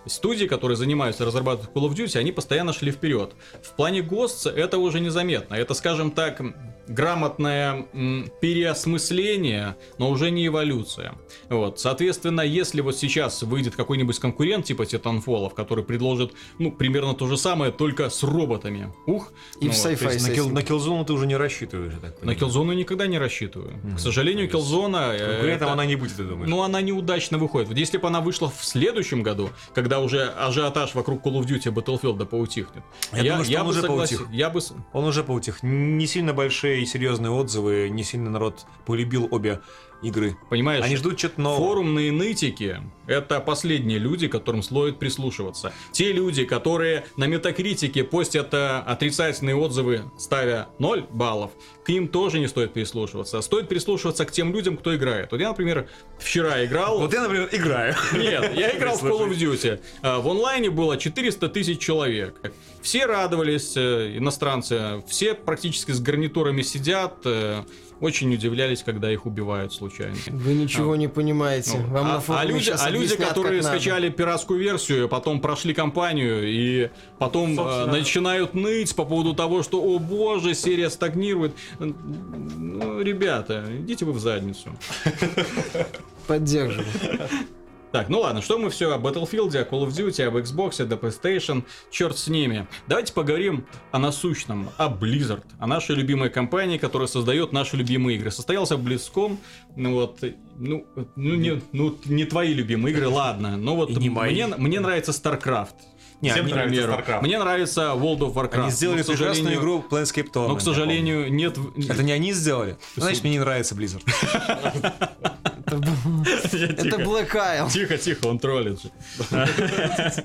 студии, которые занимаются разрабатыванием Call of Duty, они постоянно шли вперед. В плане Ghosts это уже незаметно. Это, скажем так, грамотное переосмысление, но уже не эволюция. Вот, соответственно, если вот сейчас выйдет какой-нибудь конкурент типа Titanfall, который предложит, ну, примерно то же самое, только с роботами. Ух! И ну в вот. на, естественно. на Killzone ты уже не рассчитываешь, я так На понимаю. Killzone никогда не рассчитываю. К сожалению, Killzone... э, Конкурентом это- она не будет, ты думаешь? ну, она неудачно выходит. Вот если бы она вышла в следующем году, когда уже ажиотаж вокруг Call of Duty Battlefield поутихнет, Я думаю, что он бы уже согласен- поутих. Я бы... Он уже поутих. Не сильно большие и серьезные отзывы, не сильно народ полюбил обе игры. Понимаешь, Они ждут что-то нового. форумные нытики — это последние люди, которым стоит прислушиваться. Те люди, которые на метакритике постят э, отрицательные отзывы, ставя 0 баллов, к ним тоже не стоит прислушиваться. Стоит прислушиваться к тем людям, кто играет. Вот я, например, вчера играл... Вот я, например, играю. Нет, я играл в Call of Duty. А, В онлайне было 400 тысяч человек. Все радовались, э, иностранцы, все практически с гарнитурами сидят, э, очень удивлялись, когда их убивают случайно. Вы ничего не понимаете. Ну, Вам а, на а люди, а люди, которые как надо. скачали пиратскую версию, потом прошли кампанию и потом э, начинают ныть по поводу того, что, о боже, серия стагнирует. Ну, ребята, идите вы в задницу. Поддерживаю. Так, ну ладно, что мы все о Battlefield, о Call of Duty, об Xbox, о PlayStation, черт с ними. Давайте поговорим о насущном, о Blizzard, о нашей любимой компании, которая создает наши любимые игры. Состоялся BlizzCon, ну вот, ну, ну, не, ну, не твои любимые игры, ладно, но вот не мои. мне, мне нравится StarCraft. Не, Всем к нравится примеру. StarCraft. Мне нравится World of Warcraft. они сделали но, прекрасную игру Planescape Torment. Но, к сожалению, нет... Это не они сделали? Значит, мне не нравится Blizzard. Это. Black Isle. Тихо, тихо, он троллит же.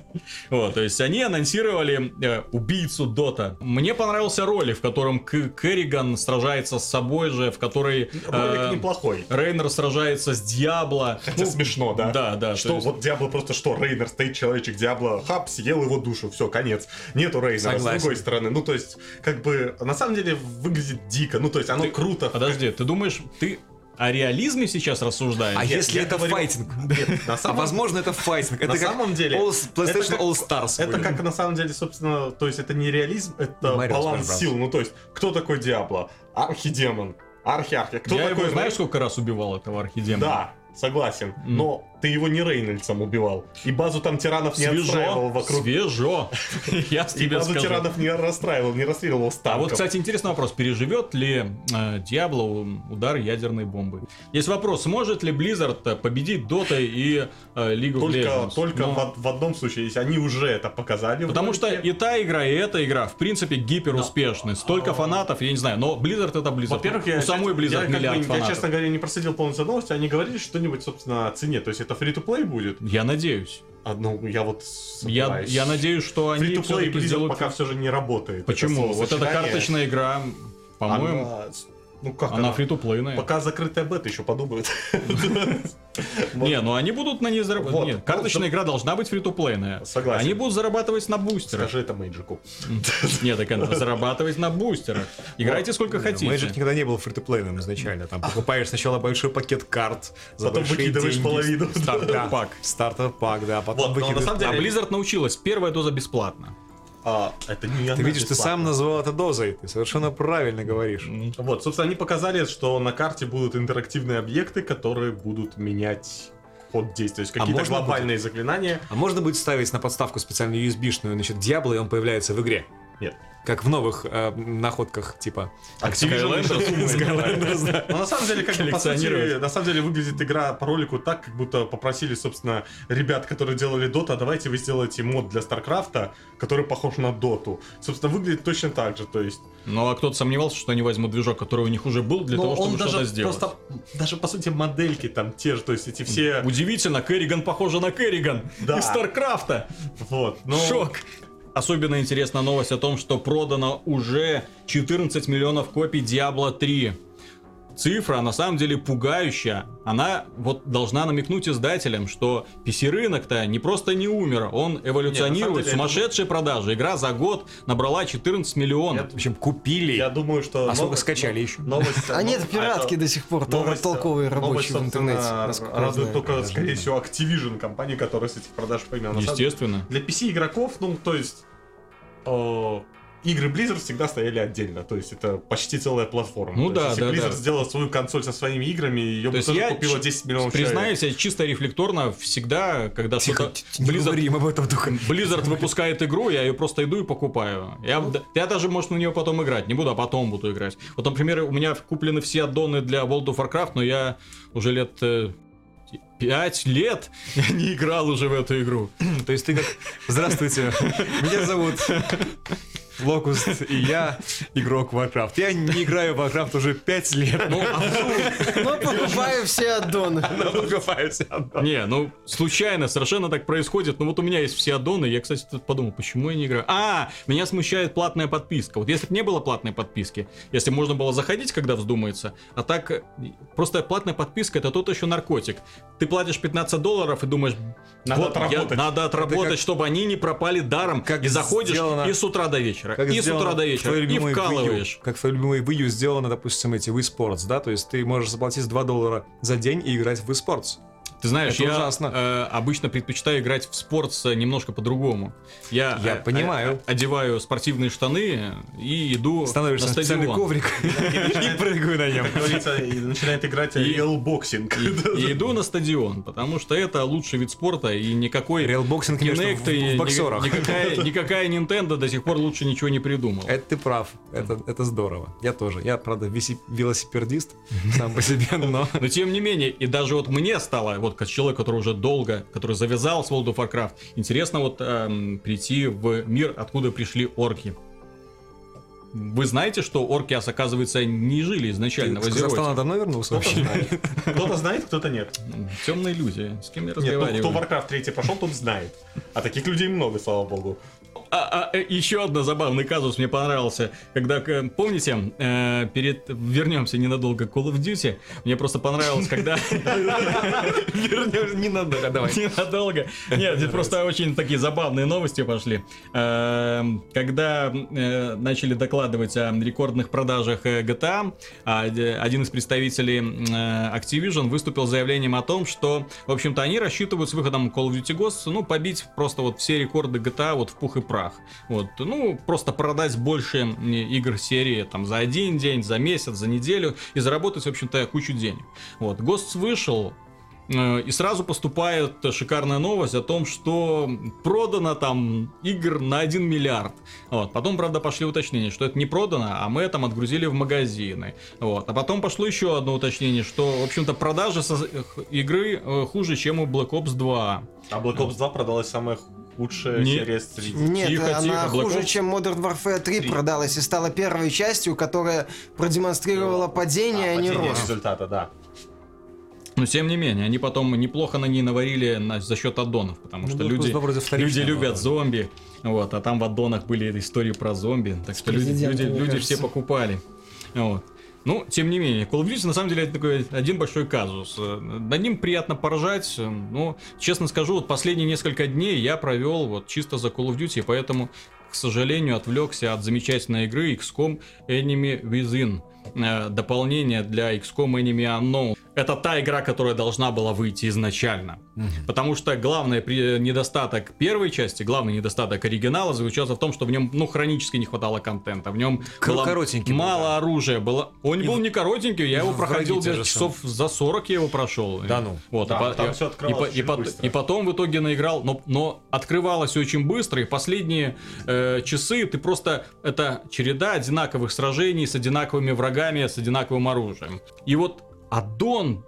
Вот, то есть они анонсировали э, убийцу Дота. Мне понравился ролик, в котором Керриган сражается с собой же, в которой Ролик э, неплохой. Рейнер сражается с Диабло. Хотя смешно, да? Да, да. Что вот Диабло просто что, Рейнер стоит человечек, Диабло, хап, съел его душу, все, конец. Нету Рейнера, с другой стороны. Ну, то есть, как бы, на самом деле, выглядит дико. Ну, то есть, оно круто. Подожди, ты думаешь, ты о реализме сейчас рассуждаешь? А Я- если я это говорю- файтинг? Нет, на А самом возможно, это файтинг. Это на как самом деле, All- это PlayStation как- All Stars. Это будет. как на самом деле, собственно, то есть это не реализм, это Марио баланс сил. Ну, то есть, кто такой Диабло? Архидемон. Архи-архи. Кто Я такой его, знаешь, сколько раз убивал этого архидемона? Да, согласен. М. Но ты его не Рейнольдсом убивал. И базу там тиранов не отстраивал Свежо, вокруг. свежо. Я И тебе базу скажу. тиранов не расстраивал, не расстреливал с А вот, кстати, интересный вопрос. Переживет ли э, Диабло удар ядерной бомбы? Есть вопрос, сможет ли Blizzard победить Dota и э, League of Только, Legends? только Ну, в, од- в одном случае, если они уже это показали. Потому что и та игра, и эта игра, в принципе, гипер успешны. Столько фанатов, я не знаю. Но Blizzard это Blizzard. Во-первых, у я, самой я, Blizzard бы- миллиард я, фанатов. честно говоря, не проследил полностью новости, они говорили что-нибудь, собственно, о цене. То есть это free-to-play будет? Я надеюсь. А, ну, я вот Я, я надеюсь, что они все-таки сделают... пока все же не работает. Почему? Это Вот эта карточная игра, по-моему, Она- Ну как она фри-то-плейная. Пока закрытая бета еще подумают. Не, ну они будут на ней зарабатывать. Нет, карточная игра должна быть фри-то-плейная. Согласен. Они будут зарабатывать на бустерах. Скажи это Мейджику. Нет, так это зарабатывать на бустерах. Играйте сколько хотите. никогда не был фритуплейным изначально. Там покупаешь сначала большой пакет карт, Потом выкидываешь половину. Стартер Пак. Стартер пак, да. Потом выкидываешь- А Blizzard научилась, первая доза бесплатна. А, это не Ты видишь, ты сам назвал это дозой. Ты совершенно правильно говоришь. Вот, собственно, они показали, что на карте будут интерактивные объекты, которые будут менять ход действия. То есть какие-то можно глобальные заклинания. А можно будет ставить на подставку специальную USB-шную, значит, Диабло, и он появляется в игре? Нет. Как в новых э, находках, типа. Activision Skylanders. да. Но на самом деле, как бы, по сути, на самом деле выглядит игра по ролику так, как будто попросили, собственно, ребят, которые делали Dota, давайте вы сделаете мод для Старкрафта, который похож на Доту. Собственно, выглядит точно так же, то есть... Ну а кто-то сомневался, что они возьмут движок, который у них уже был, для Но того, чтобы что-то сделать. просто, даже по сути модельки там те же, то есть эти все... Удивительно, Керриган похожа на Керриган Да. из Старкрафта. Вот, но... Шок. Особенно интересна новость о том, что продано уже 14 миллионов копий Diablo 3. Цифра на самом деле пугающая. Она вот должна намекнуть издателям, что PC-рынок-то не просто не умер, он эволюционирует. деле, я Сумасшедшие продажи. Игра за год набрала 14 миллионов. В общем, купили. Я думаю, что... А сколько скачали еще? Новость... А нет, пиратки это- до сих пор толковые рабочие в интернете. я Радует только, скорее всего, Activision, компания, которая с этих продаж поймет. Деле, Естественно. Для PC-игроков, ну, то есть... э, Игры Blizzard всегда стояли отдельно, то есть это почти целая платформа. Ну То да, есть, да, если Blizzard да. сделала свою консоль со своими играми, ее То бы тоже я купило ч- 10 миллионов человек. Признаюсь, я чисто рефлекторно всегда, когда Тихо, что-то... не Blizzard- говорим об этом только. Blizzard выпускает игру, я ее просто иду и покупаю. Я, я даже, может, на нее потом играть не буду, а потом буду играть. Вот, например, у меня куплены все аддоны для World of Warcraft, но я уже лет... Пять лет я не играл уже в эту игру. То есть ты как... Здравствуйте, меня зовут Локуст, и я игрок Warcraft. Я не играю в Warcraft уже 5 лет. Ну, а Но покупаю все аддоны. Но покупаюсь одно. Не, ну, случайно, совершенно так происходит. Ну, вот у меня есть все аддоны, я, кстати, тут подумал, почему я не играю. А, меня смущает платная подписка. Вот если бы не было платной подписки, если можно было заходить, когда вздумается, а так, просто платная подписка это тот еще наркотик. Ты платишь 15 долларов и думаешь, Надо вот, я- отработать. надо отработать, как- чтобы они не пропали даром. как и заходишь сделано- и с утра до вечера, Как и с сделано утра до вечера, и вкалываешь. Как в твоей любимой Wii U сделано, допустим, эти Wii Sports, да? То есть ты можешь заплатить 2 доллара за день и играть в Wii Sports. Ты знаешь, Это я ужасно. э, обычно предпочитаю играть в спорт с- немножко по-другому. Я, Я э, понимаю. э, одеваю спортивные штаны и иду Становишься на специальный стадион. коврик и прыгаю на нем. Начинает играть Boxing. И, иду на стадион, потому что это лучший вид спорта, и никакой между- Kinect в- и боксерах. ни- никакая, Nintendo до сих пор лучше ничего не придумала. Это ты прав, это, это здорово. Я тоже. Я, правда, велосипедист сам по себе, но... Но тем не менее, и даже вот мне стало, вот как человек, который уже долго, который завязал с World of Warcraft, интересно вот эм, прийти в мир, откуда пришли орки. Вы знаете, что орки, оказывается, не жили изначально в С Казахстана давно вернулся Кто-то вообще? знает. Кто-то знает, кто-то нет. Темные люди, с кем я разговариваю. кто Warcraft 3 прошел, тот знает. А таких людей много, слава богу. А, а, э, еще одна забавный казус мне понравился, когда, э, помните, э, перед вернемся ненадолго к Call of Duty, мне просто понравилось, когда Вернешь, не надо, а давай. ненадолго, нет, здесь просто очень такие забавные новости пошли, Эм, когда э, начали докладывать о рекордных продажах GTA, а, де- один из представителей Activision выступил с заявлением о том, что, в общем-то, они рассчитывают с выходом Call of Duty Ghosts, ну, побить просто вот все рекорды GTA вот в пух и прах. Вот, ну, просто продать больше игр серии там за один день, за месяц, за неделю и заработать, в общем-то, кучу денег. Вот, Ghosts вышел, э, и сразу поступает шикарная новость о том, что продано там игр на 1 миллиард. Вот. Потом, правда, пошли уточнения, что это не продано, а мы там отгрузили в магазины. Вот. А потом пошло еще одно уточнение, что, в общем-то, продажи со- х- игры э, хуже, чем у Black Ops 2. А Black Ops 2 продалась самая худшая Не- серия среди. Нет, Тихо, она тихо, хуже, чем Modern Warfare 3, 3. продалась и стала первой частью, которая продемонстрировала падение, а, не падение рост. результата, да. Но тем не менее, они потом неплохо на ней наварили на, за счет аддонов, потому Ну, что ну, люди, люди любят зомби, вот, а там в аддонах были истории про зомби, так что люди, люди, люди кажется. все покупали. Вот. Ну, тем не менее, Call of Duty на самом деле это такой один большой казус. Над ним приятно поражать. Ну, честно скажу, вот последние несколько дней я провел вот чисто за Call of Duty, поэтому, к сожалению, отвлекся от замечательной игры XCOM Enemy Within. Э, Дополнение для XCOM Enemy Unknown. Это та игра, которая должна была выйти изначально. Потому что главный при- недостаток первой части, главный недостаток оригинала заключался в том, что в нем, ну, хронически не хватало контента. В нем Кор- было коротенький был, мало да. оружия было. Он И был не коротенький, я его проходил где-то часов за 40 я его прошел. Да ну. Вот, Да, и, там и- всё и открывалось и быстро. и потом в итоге наиграл, но, но открывалось очень быстро, и последние э, часы ты просто, это череда одинаковых сражений с одинаковыми врагами, с одинаковым оружием. И вот аддон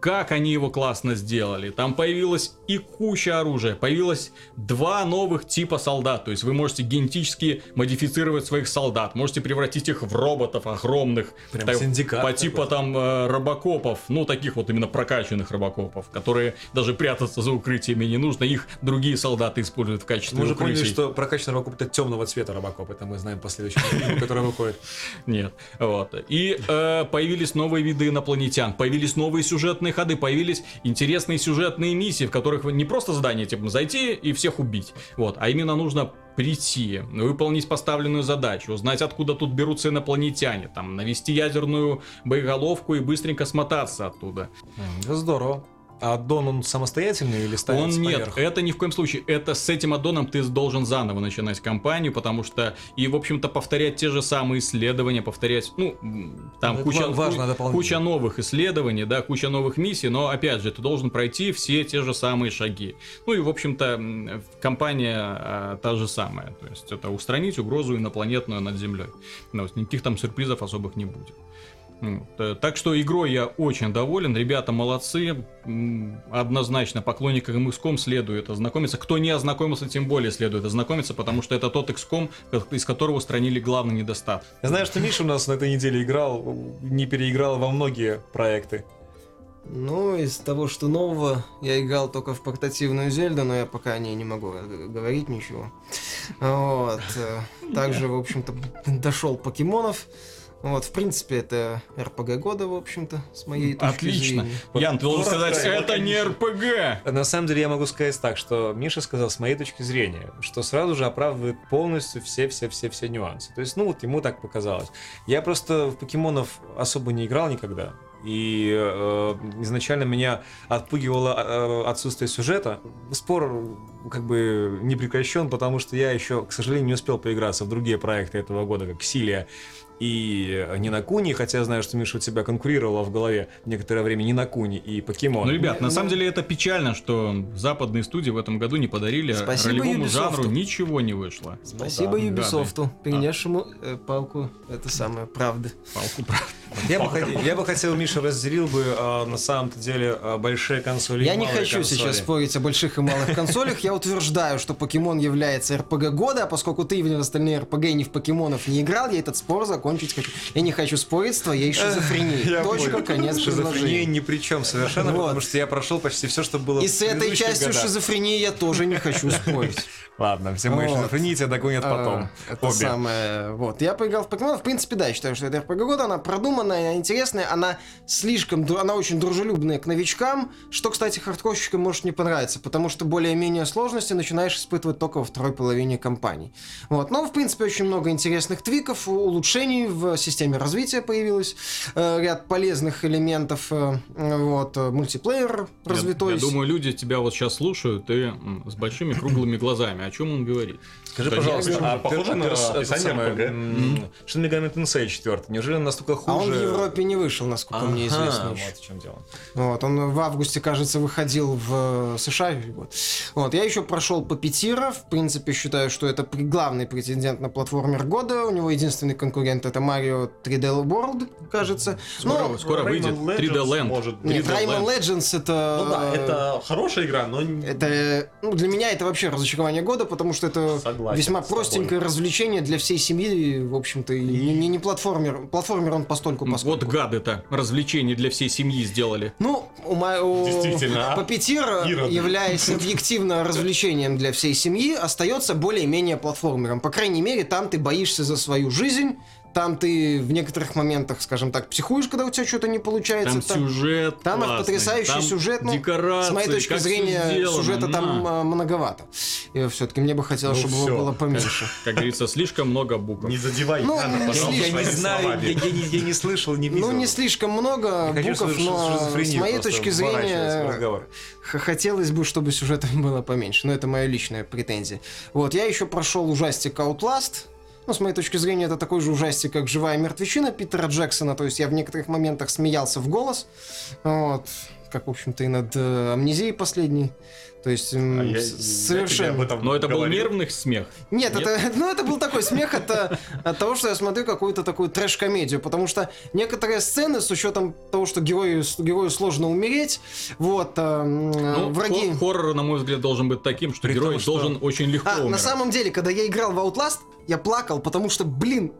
как они его классно сделали. Там появилась и куча оружия. Появилось два новых типа солдат. То есть вы можете генетически модифицировать своих солдат. Можете превратить их в роботов огромных. Прям Так, синдикат По какой-то. там э, робокопов. Ну, таких вот именно прокачанных робокопов. Которые даже прятаться за укрытиями не нужно. Их другие солдаты используют в качестве Мы уже поняли, что прокачанный робокоп это темного цвета робокоп. Это мы знаем по следующему фильму, который выходит. Нет. Вот. И э, появились новые виды инопланетян, появились новые сюжетные ходы, появились интересные сюжетные миссии, в которых не просто задание, типа зайти и всех убить. Вот. А именно нужно прийти, выполнить поставленную задачу, узнать, откуда тут берутся инопланетяне, там, навести ядерную боеголовку и быстренько смотаться оттуда. Здорово. А аддон он самостоятельный или ставится Он нет, поверх? это ни в коем случае. Это с этим аддоном ты должен заново начинать кампанию, потому что и, в общем-то, повторять те же самые исследования, повторять, ну, там Ну, это куча, ва- важное ку- дополнение. куча новых исследований, да, куча новых миссий, но, опять же, ты должен пройти все те же самые шаги. Ну и, в общем-то, компания а, та же самая. То есть это устранить угрозу инопланетную над Землей. Ну, вот никаких там сюрпризов особых не будет. Так что игрой я очень доволен, ребята молодцы, однозначно поклонникам XCOM следует ознакомиться, кто не ознакомился, тем более следует ознакомиться, потому что это тот XCOM, из которого устранили главный недостаток. Я знаю, что Миша у нас на этой неделе играл, не переиграл во многие проекты. Ну, из того, что нового, я играл только в портативную Зельду, но я пока о ней не могу говорить ничего. Вот. э, Также, в общем-то, дошел покемонов. Вот, в принципе, это РПГ года, в общем-то, с моей точки Отлично. зрения. Ян, ты должен сказать, это не РПГ! На самом деле я могу сказать так, что Миша сказал с моей точки зрения, что сразу же оправдывает полностью все-все-все-все нюансы. То есть, ну вот ему так показалось. Я просто в покемонов особо не играл никогда. И э, изначально меня отпугивало э, отсутствие сюжета. Спор как бы не прекращен, потому что я еще, к сожалению, не успел поиграться в другие проекты этого года, как Силия и Нинакуни, хотя я знаю, что Миша у тебя конкурировала в голове некоторое время Нинакуни и Покемон. Ну, ребят, на Ну, самом деле это печально, что западные студии в этом году не подарили Спасибо ролевому Ubisoft'у. жанру ничего не вышло. Спасибо да, Ubisoft'у, перенесшему э, палку, это самое, правды. Палку прав. Я бы, хотел, я бы хотел, Миша разделил бы а, на самом-то деле а, большие консоли. и Я не малые хочу консоли. сейчас спорить о больших и малых консолях. Я утверждаю, что покемон является РПГ года, а поскольку ты в остальные РПГ и не в покемонов не играл, я этот спор закончить хочу. Я не хочу спорить с твоей шизофренией. Я Точка, конец Шизофрения ни при чем совершенно, Вот. потому что я прошел почти все, что было И с этой частью годах. шизофрении я тоже не хочу спорить. Ладно, все мои Вот. шизофрении тебя догонят потом. А, Это Обе. самое. Вот. Я поиграл в покемон. В принципе, да, я считаю, что это RPG года. Она продуманная, интересная. Она слишком. Она очень дружелюбная к новичкам. Что, кстати, хардкорщикам может не понравиться. Потому что более-менее сложности начинаешь испытывать только во второй половине кампании. Вот. Но, в принципе, очень много интересных твиков, улучшений в системе развития появилось. э, Ряд полезных элементов. э, Вот. э, Мультиплеер Я- развитой. Я, думаю, люди тебя вот сейчас слушают и с большими круглыми глазами. О чем он говорит? Скажи, пожалуйста, а похоже на описание Shin Megami Tensei 4, неужели настолько хуже? А он в Европе не вышел, насколько мне известно. вот в чем дело. Вот, он в августе, кажется, выходил в э, США. Вот. Вот, я еще прошел Папетира. В принципе, считаю, что это главный претендент на платформер года. У него единственный конкурент это Mario 3D World, кажется. Скоро, Но- скоро выйдет Rayman 3D Legends Land. может быть. Нет, 3D Rayman. Legends это... Ну да, это хорошая игра, но... не- Это, ну, для меня это вообще разочарование года, потому что это Согласен весьма с тобой. простенькое развлечение для всей семьи, в общем-то, и не, не- не платформер. Платформер он постольку Вот поскольку. гады-то развлечения для всей семьи сделали. Ну, у, у Действительно, а? Папетира, Ироды. являясь объективно развлечением для всей семьи, остается более-менее платформером. По крайней мере, там ты боишься за свою жизнь, там ты в некоторых моментах, скажем так, психуешь, когда у тебя что-то не получается. Там сюжет Там классный, потрясающий там сюжет, ну, декорации, С моей точки как зрения, сделано, сюжета там на. а, многовато. И все-таки мне бы хотелось, Ну чтобы всё. его было поменьше. Как говорится, слишком много букв. Не задевай Ну, Яна, не пожалуйста, слишком. Я не знаю, я, я не, я не слышал, не видел. Ну, не слишком много Я хочу букв, слышать но с моей точки зрения хотелось бы, чтобы сюжета было поменьше. Но это моя личная претензия. Вот, я еще прошел ужастик Outlast. Ну, с моей точки зрения, это такой же ужастик, как «Живая мертвечина» Питера Джексона. То есть я в некоторых моментах смеялся в голос. Вот. Как, в общем-то, и над э, амнезией последней. То есть А я- я совершенно... об этом Но это был говорил. нервный смех. Нет, Нет? Это, ну, это был такой смех от, э, от того, что я смотрю какую-то такую трэш-комедию, потому что некоторые сцены, с учетом того, что герою, герою сложно умереть, вот, э, Ну, враги... хор- хоррор, на мой взгляд, должен быть таким, что При герой том, что- должен очень легко А, на умирать. самом деле, когда я играл в Outlast, я плакал, потому что, блин,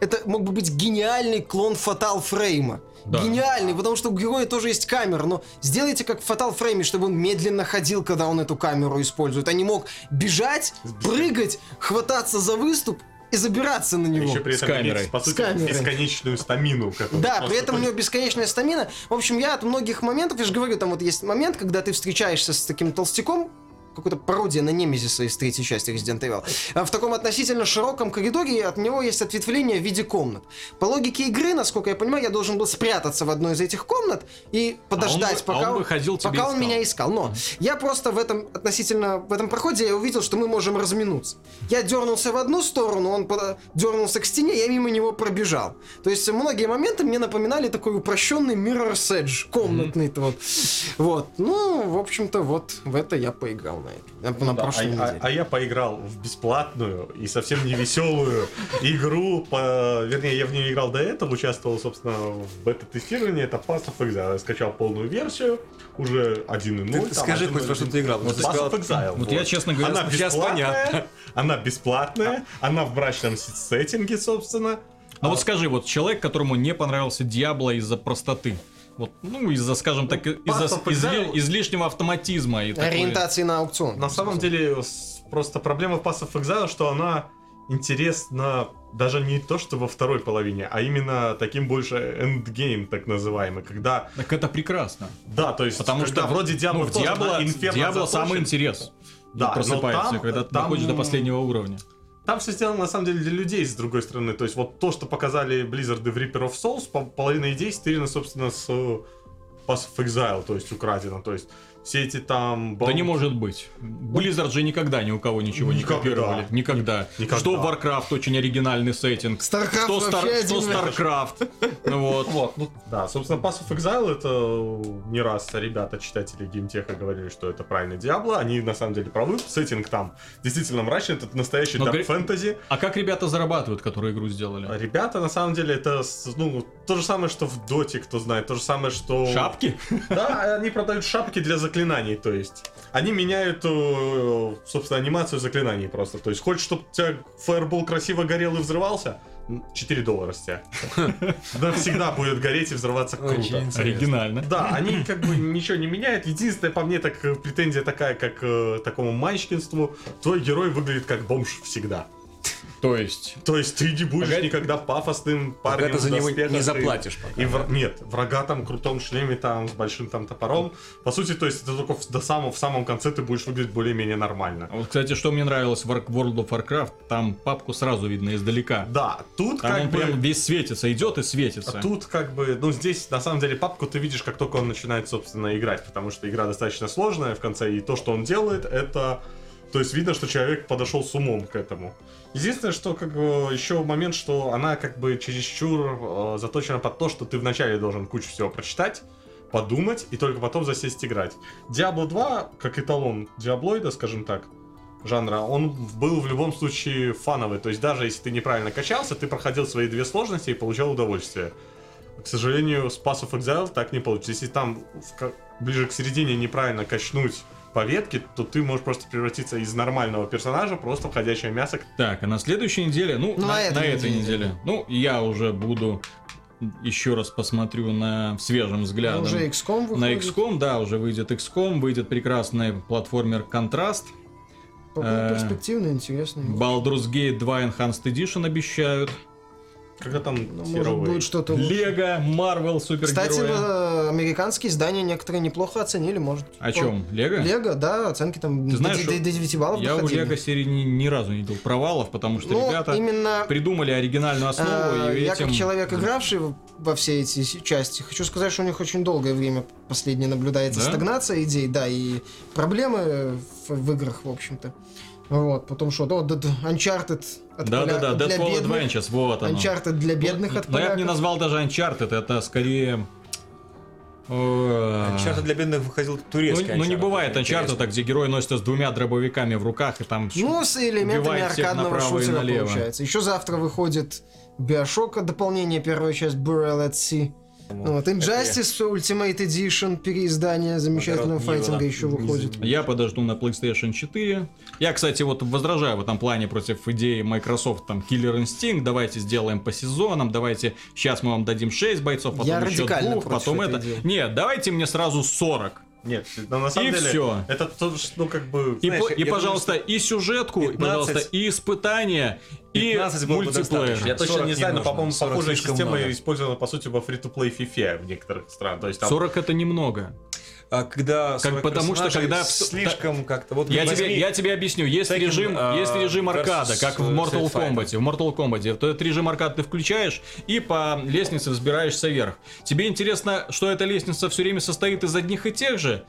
это мог бы быть гениальный клон Fatal Frame. Да. Гениальный, потому что у героя тоже есть камера, но сделайте как в Fatal Frame, чтобы он медленно ходил, когда он эту камеру использует, а не мог бежать, прыгать, хвататься за выступ и забираться на него. Еще при С этом камерой. иметь, по С сути, камерой. бесконечную стамину. Да, при этом у только- него бесконечная стамина. В общем, я от многих моментов, я же говорю, там вот есть момент, когда ты встречаешься с таким толстяком, какой-то пародия на Немезиса из третьей части Resident Evil. А в таком относительно широком коридоре от него есть ответвление в виде комнат. По логике игры, насколько я понимаю, я должен был спрятаться в одной из этих комнат и подождать, А он пока, а он бы ходил тебе пока он меня искал. Но я просто в этом относительно в этом проходе я увидел, что мы можем разминуться. Я дернулся в одну сторону, он подо- дернулся к стене, я мимо него пробежал. То есть многие моменты мне напоминали такой упрощенный Mirror's Edge, комнатный вот. Вот. Ну, в общем-то, вот в это я поиграл на это. На, на Да, прошлой а, а- неделе. а я поиграл в бесплатную и совсем не веселую игру, по... вернее, я в нее играл до этого, участвовал, собственно, в бета-тестировании, это Path of Exile. Я скачал полную версию, уже 1.0. Ты скажи хоть во что ты играл. Вот сказал- of Exile. Вот я, честно говоря, она сейчас бесплатная, понятно. она бесплатная, она в мрачном сеттинге, собственно. Ну вот скажи, вот человек, которому не понравился Диабло из-за простоты. Вот, ну, из-за, скажем так, из-за Path of изли- излишнего автоматизма. И такой- Ориентации на аукцион. На самом деле, просто проблема в Path of Exile, что она интересна даже не то, что во второй половине, а именно таким больше endgame, так называемый, когда, Так это прекрасно. да, то есть, Потому что вроде Диабло ну, в Диабло, Диабло самый интерес. Да, но просыпается, там- когда ты там- доходишь до последнего уровня. Там все сделано на самом деле для людей, с другой стороны. То есть вот то, что показали Blizzard в Reaper of Souls, по- половина идей стерильно, собственно, с э, Pass of Exile, то есть украдено. То есть все эти там... Да бал- не может быть. Blizzard же никогда ни у кого ничего не Никогда. копировали. Никогда. Никогда. Что Warcraft очень оригинальный сеттинг. StarCraft что, Star- что StarCraft. Ну Вот. Вот, ну, да, собственно, Pass of Exile это не раз ребята, читатели геймтеха говорили, что это правильный Диабло, они на самом деле правы, сеттинг там действительно мрачный, это настоящий Но дарк фэнтези. А как ребята зарабатывают, которые игру сделали? Ребята, на самом деле, это, ну, то же самое, что в Доте, кто знает, то же самое, что... Шапки? Да, они продают шапки для заклинаний, то есть. Они меняют, э, собственно, анимацию заклинаний просто. То есть, хочешь, чтобы у тебя фаербол красиво горел и взрывался? М, 4 доллара с тебя. Да, всегда будет гореть и взрываться круто. Оригинально. Да, они как бы ничего не меняют. Единственное, по мне, так э, претензия такая, как э, такому манчкинству. Твой герой выглядит как бомж всегда. То есть... То есть ты не будешь Погоди. никогда пафосным Пока парнем ты за в него не заплатишь пока. И вра- нет, врага там в крутом шлеме, там, с большим там топором. По сути, то есть, это только в, до самого, в самом конце ты будешь выглядеть более-менее нормально. А Вот, кстати, что мне нравилось в World of Warcraft, там папку сразу видно издалека. Да, тут Там как он бы... прям весь светится, идет и светится. А тут как бы, ну здесь на самом деле папку ты видишь, как только он начинает, собственно, играть, потому что игра достаточно сложная в конце, и то, что он делает, это... То есть видно, что человек подошел с умом к этому. Единственное, что как бы еще момент, что она как бы чересчур э, заточена под то, что ты вначале должен кучу всего прочитать, подумать и только потом засесть играть. Diablo 2, как эталон диаблоида, скажем так, жанра, он был в любом случае фановый. То есть даже если ты неправильно качался, ты проходил свои две сложности и получал удовольствие. К сожалению, с Pass of Exile так не получится. Если там в ближе к середине неправильно качнуть по ветке, то ты можешь просто превратиться из нормального персонажа просто в ходячее мясо. Так, а на следующей неделе, ну, Ну, на, на этой на этой неделе. неделе, ну, я уже буду еще раз посмотрю на свежим взглядом. Уже XCOM выходит. на XCOM, да, уже выйдет XCOM, выйдет прекрасный платформер Контраст. По- э, Перспективно, интересно. Baldur's Gate 2 Enhanced Edition обещают. Когда там Ну, может будет что-то. Лего, Марвел, супергерои. Кстати, э, американские издания некоторые неплохо оценили, может. О чем? Лего? Лего, да, оценки там Ты до, знаешь, де- что до 9 баллов Я у доходили. Лего серии ни, ни разу не видел провалов, потому что Ну, ребята именно придумали оригинальную основу э, и я этим... как человек, игравший во все эти части, хочу сказать, что у них очень долгое время последнее наблюдается Да? стагнация идей, да, и проблемы в, в играх, в общем-то. Вот, потом что, да, да, да, Uncharted от поля- Да-да-да, для Deadfall бедных, Adventures, вот оно. Uncharted для бедных от Но я бы не назвал даже Uncharted, это скорее... э, Uncharted для бедных выходил Ну, турецкий ну, не бывает Интересно. Uncharted, где герой носится с двумя дробовиками в руках и там... Ну, с элементами аркадного шутера налево. получается. Еще завтра выходит Биошока, дополнение, первая часть Burial at Sea. Вот, Injustice Ultimate Edition, переиздание замечательного Нива, файтинга еще выходит. Я подожду на PlayStation 4. Я, кстати, вот возражаю в этом плане против идеи Microsoft, там, Killer Instinct, давайте сделаем по сезонам, давайте, сейчас мы вам дадим 6 бойцов, потом Я еще двух, потом это. идеи. Нет, давайте мне сразу 40. Нет, но на самом И деле всё. это то, что, ну как бы... И, Знаешь, по- и, думаю, пожалуйста, и сюжетку, и, 15 пожалуйста, и испытания, и 15 было бы мультиплеер. Я точно 40 не не знаю, но, нужно, по-моему, 40 похожая система много. использована, по сути, во free-to-play FIFA в некоторых странах. То есть там 40 это немного. А когда 40 потому что когда слишком как-то вот Я возьми- тебе, я тебе объясню, есть Tekken, режим, а, есть режим аркада, как в э, Mortal. Kombat. В Mortal Kombat. То этот режим аркада ты включаешь и по лестнице взбираешься вверх. Тебе интересно, что эта лестница все время состоит из одних и тех же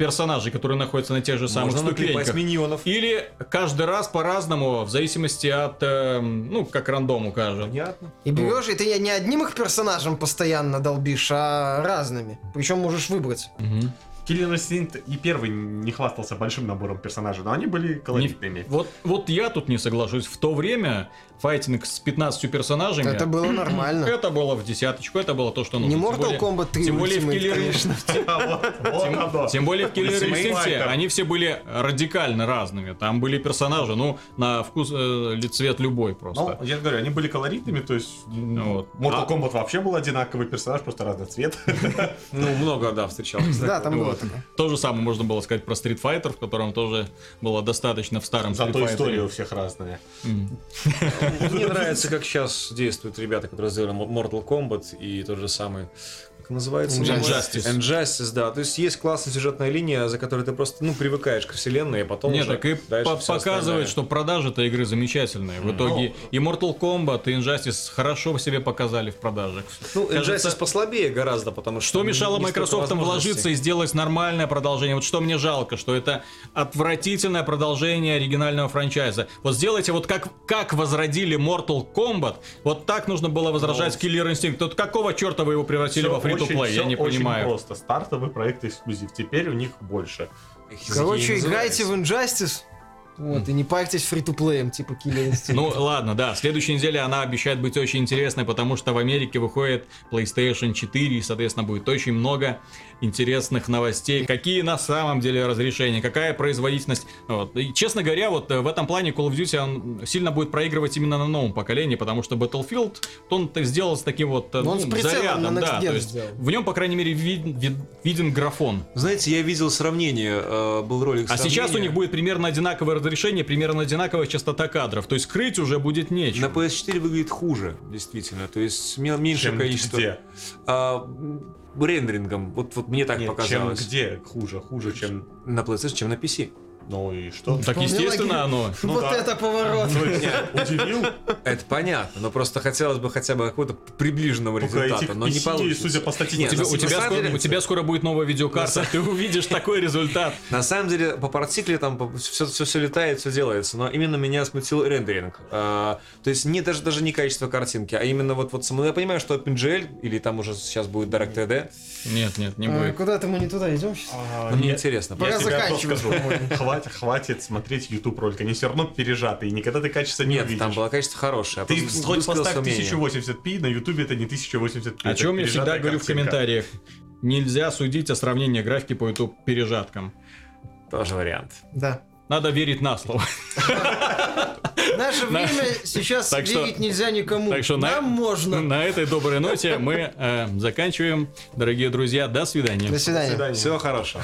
персонажей, которые находятся на тех же самых можно ступеньках? миньонов. Или каждый раз по-разному, в зависимости от, эм, ну, как рандом укажет. Понятно. И берешь, и ты не одним их персонажем постоянно долбишь, а разными. Причем можешь выбрать. Мгм. Killer Instinct и первый не хвастался большим набором персонажей, но они были колоритными. Вот, вот я тут не соглашусь. В то время файтинг с 15 персонажами... Это было нормально. Это было в десяточку, это было то, что нужно. Не Mortal более- Kombat 3 Тем более в Killer конечно. А. Тем более в Instinct Fighter. они все были радикально разными. Там были персонажи, ну, на вкус э, или цвет любой просто. Ну, я же говорю, они были колоритными, то есть. Mortal А- Kombat вообще был одинаковый персонаж, просто разный цвет. Ну, много, да, встречалось. Да, там было Такое. То же самое можно было сказать про Street Fighter, в котором тоже было достаточно в старом Street Зато Fighter. история у всех разная. Мне нравится, как сейчас действуют ребята, которые сделали Mortal Kombat и тот же самый как называется? Injustice. Injustice, да. То есть есть классная сюжетная линия, за которой ты просто, ну, привыкаешь к вселенной, а потом Нет, уже так и по- показывает, что продажи этой игры замечательные. В итоге и Mortal Kombat, и Injustice хорошо себе показали в продаже. Ну, Кажется, Injustice послабее гораздо, потому что... Что мешало Microsoft вложиться и сделать нормальное продолжение? Вот что мне жалко, что это отвратительное продолжение оригинального франчайза. Вот сделайте вот как, как возродили Mortal Kombat, вот так нужно было возрожать Killer Instinct. Тут какого черта вы его превратили Всё во фри плей Я не очень понимаю. просто. Стартовый проект эксклюзив. Теперь у них больше. Короче, играйте в. Injustice. Вот, и не парьтесь фри-то-плеем, типа Killer Instinct. Ну ладно, да, следующая неделя она обещает быть очень интересной, потому что в Америке выходит PlayStation 4, и, соответственно, будет очень много интересных новостей. Какие на самом деле разрешения, какая производительность. Вот. И, честно говоря, вот э, в этом плане Call of Duty он сильно будет проигрывать именно на новом поколении, потому что Battlefield, он сделал с таким вот э, Но он с прицелом зарядом, да, то есть сделал. в нем, по крайней мере, вид- вид- виден графон. Знаете, я видел сравнение, э, был ролик А сейчас у сравнения. них будет примерно одинаковое разрешение, примерно одинаковая частота кадров. То есть крыть уже будет нечего. На PS4 выглядит хуже, действительно. То есть ме- меньше Чем количество. где? А, рендерингом. Вот, вот мне так Нет, чем показалось. где хуже? Хуже, чем... На PlayStation, чем на PC. Ну и что? Так Вполне естественно оно. Ну вот да. это поворот. Ну, это Удивил? Это понятно, но просто хотелось бы хотя бы какого-то приближенного результата, но не получится. судя по статистике, Нет, У тебя, скоро, деле- у тебя скоро будет новая видеокарта, ты увидишь такой результат. На самом деле, по партикле там все, все, все летает, все делается, но именно меня смутил рендеринг. А, то есть не даже, даже не качество картинки, а именно вот, вот само- я понимаю, что OpenGL, или там уже сейчас будет DirectD, Нет, нет, не А, будет. Куда-то мы не туда идем сейчас. А, но мне интересно. Пора заканчивать, скажу. Хватит, хватит смотреть YouTube ролик, они все равно пережатые, никогда ты качество не Нет, увидишь. там было качество хорошее. Ты просто хоть поставь своё мнение. 1080p, на YouTube это не 1080p. О чем я всегда говорю в комментариях. Нельзя судить о сравнении графики по YouTube пережаткам. Тоже вариант. Да. Надо верить на слово. Наше время сейчас Так что- верить нельзя никому. Так что на, Нам можно. на этой доброй ноте мы э, заканчиваем. Дорогие друзья, до свидания. До свидания. До свидания. Всего хорошего.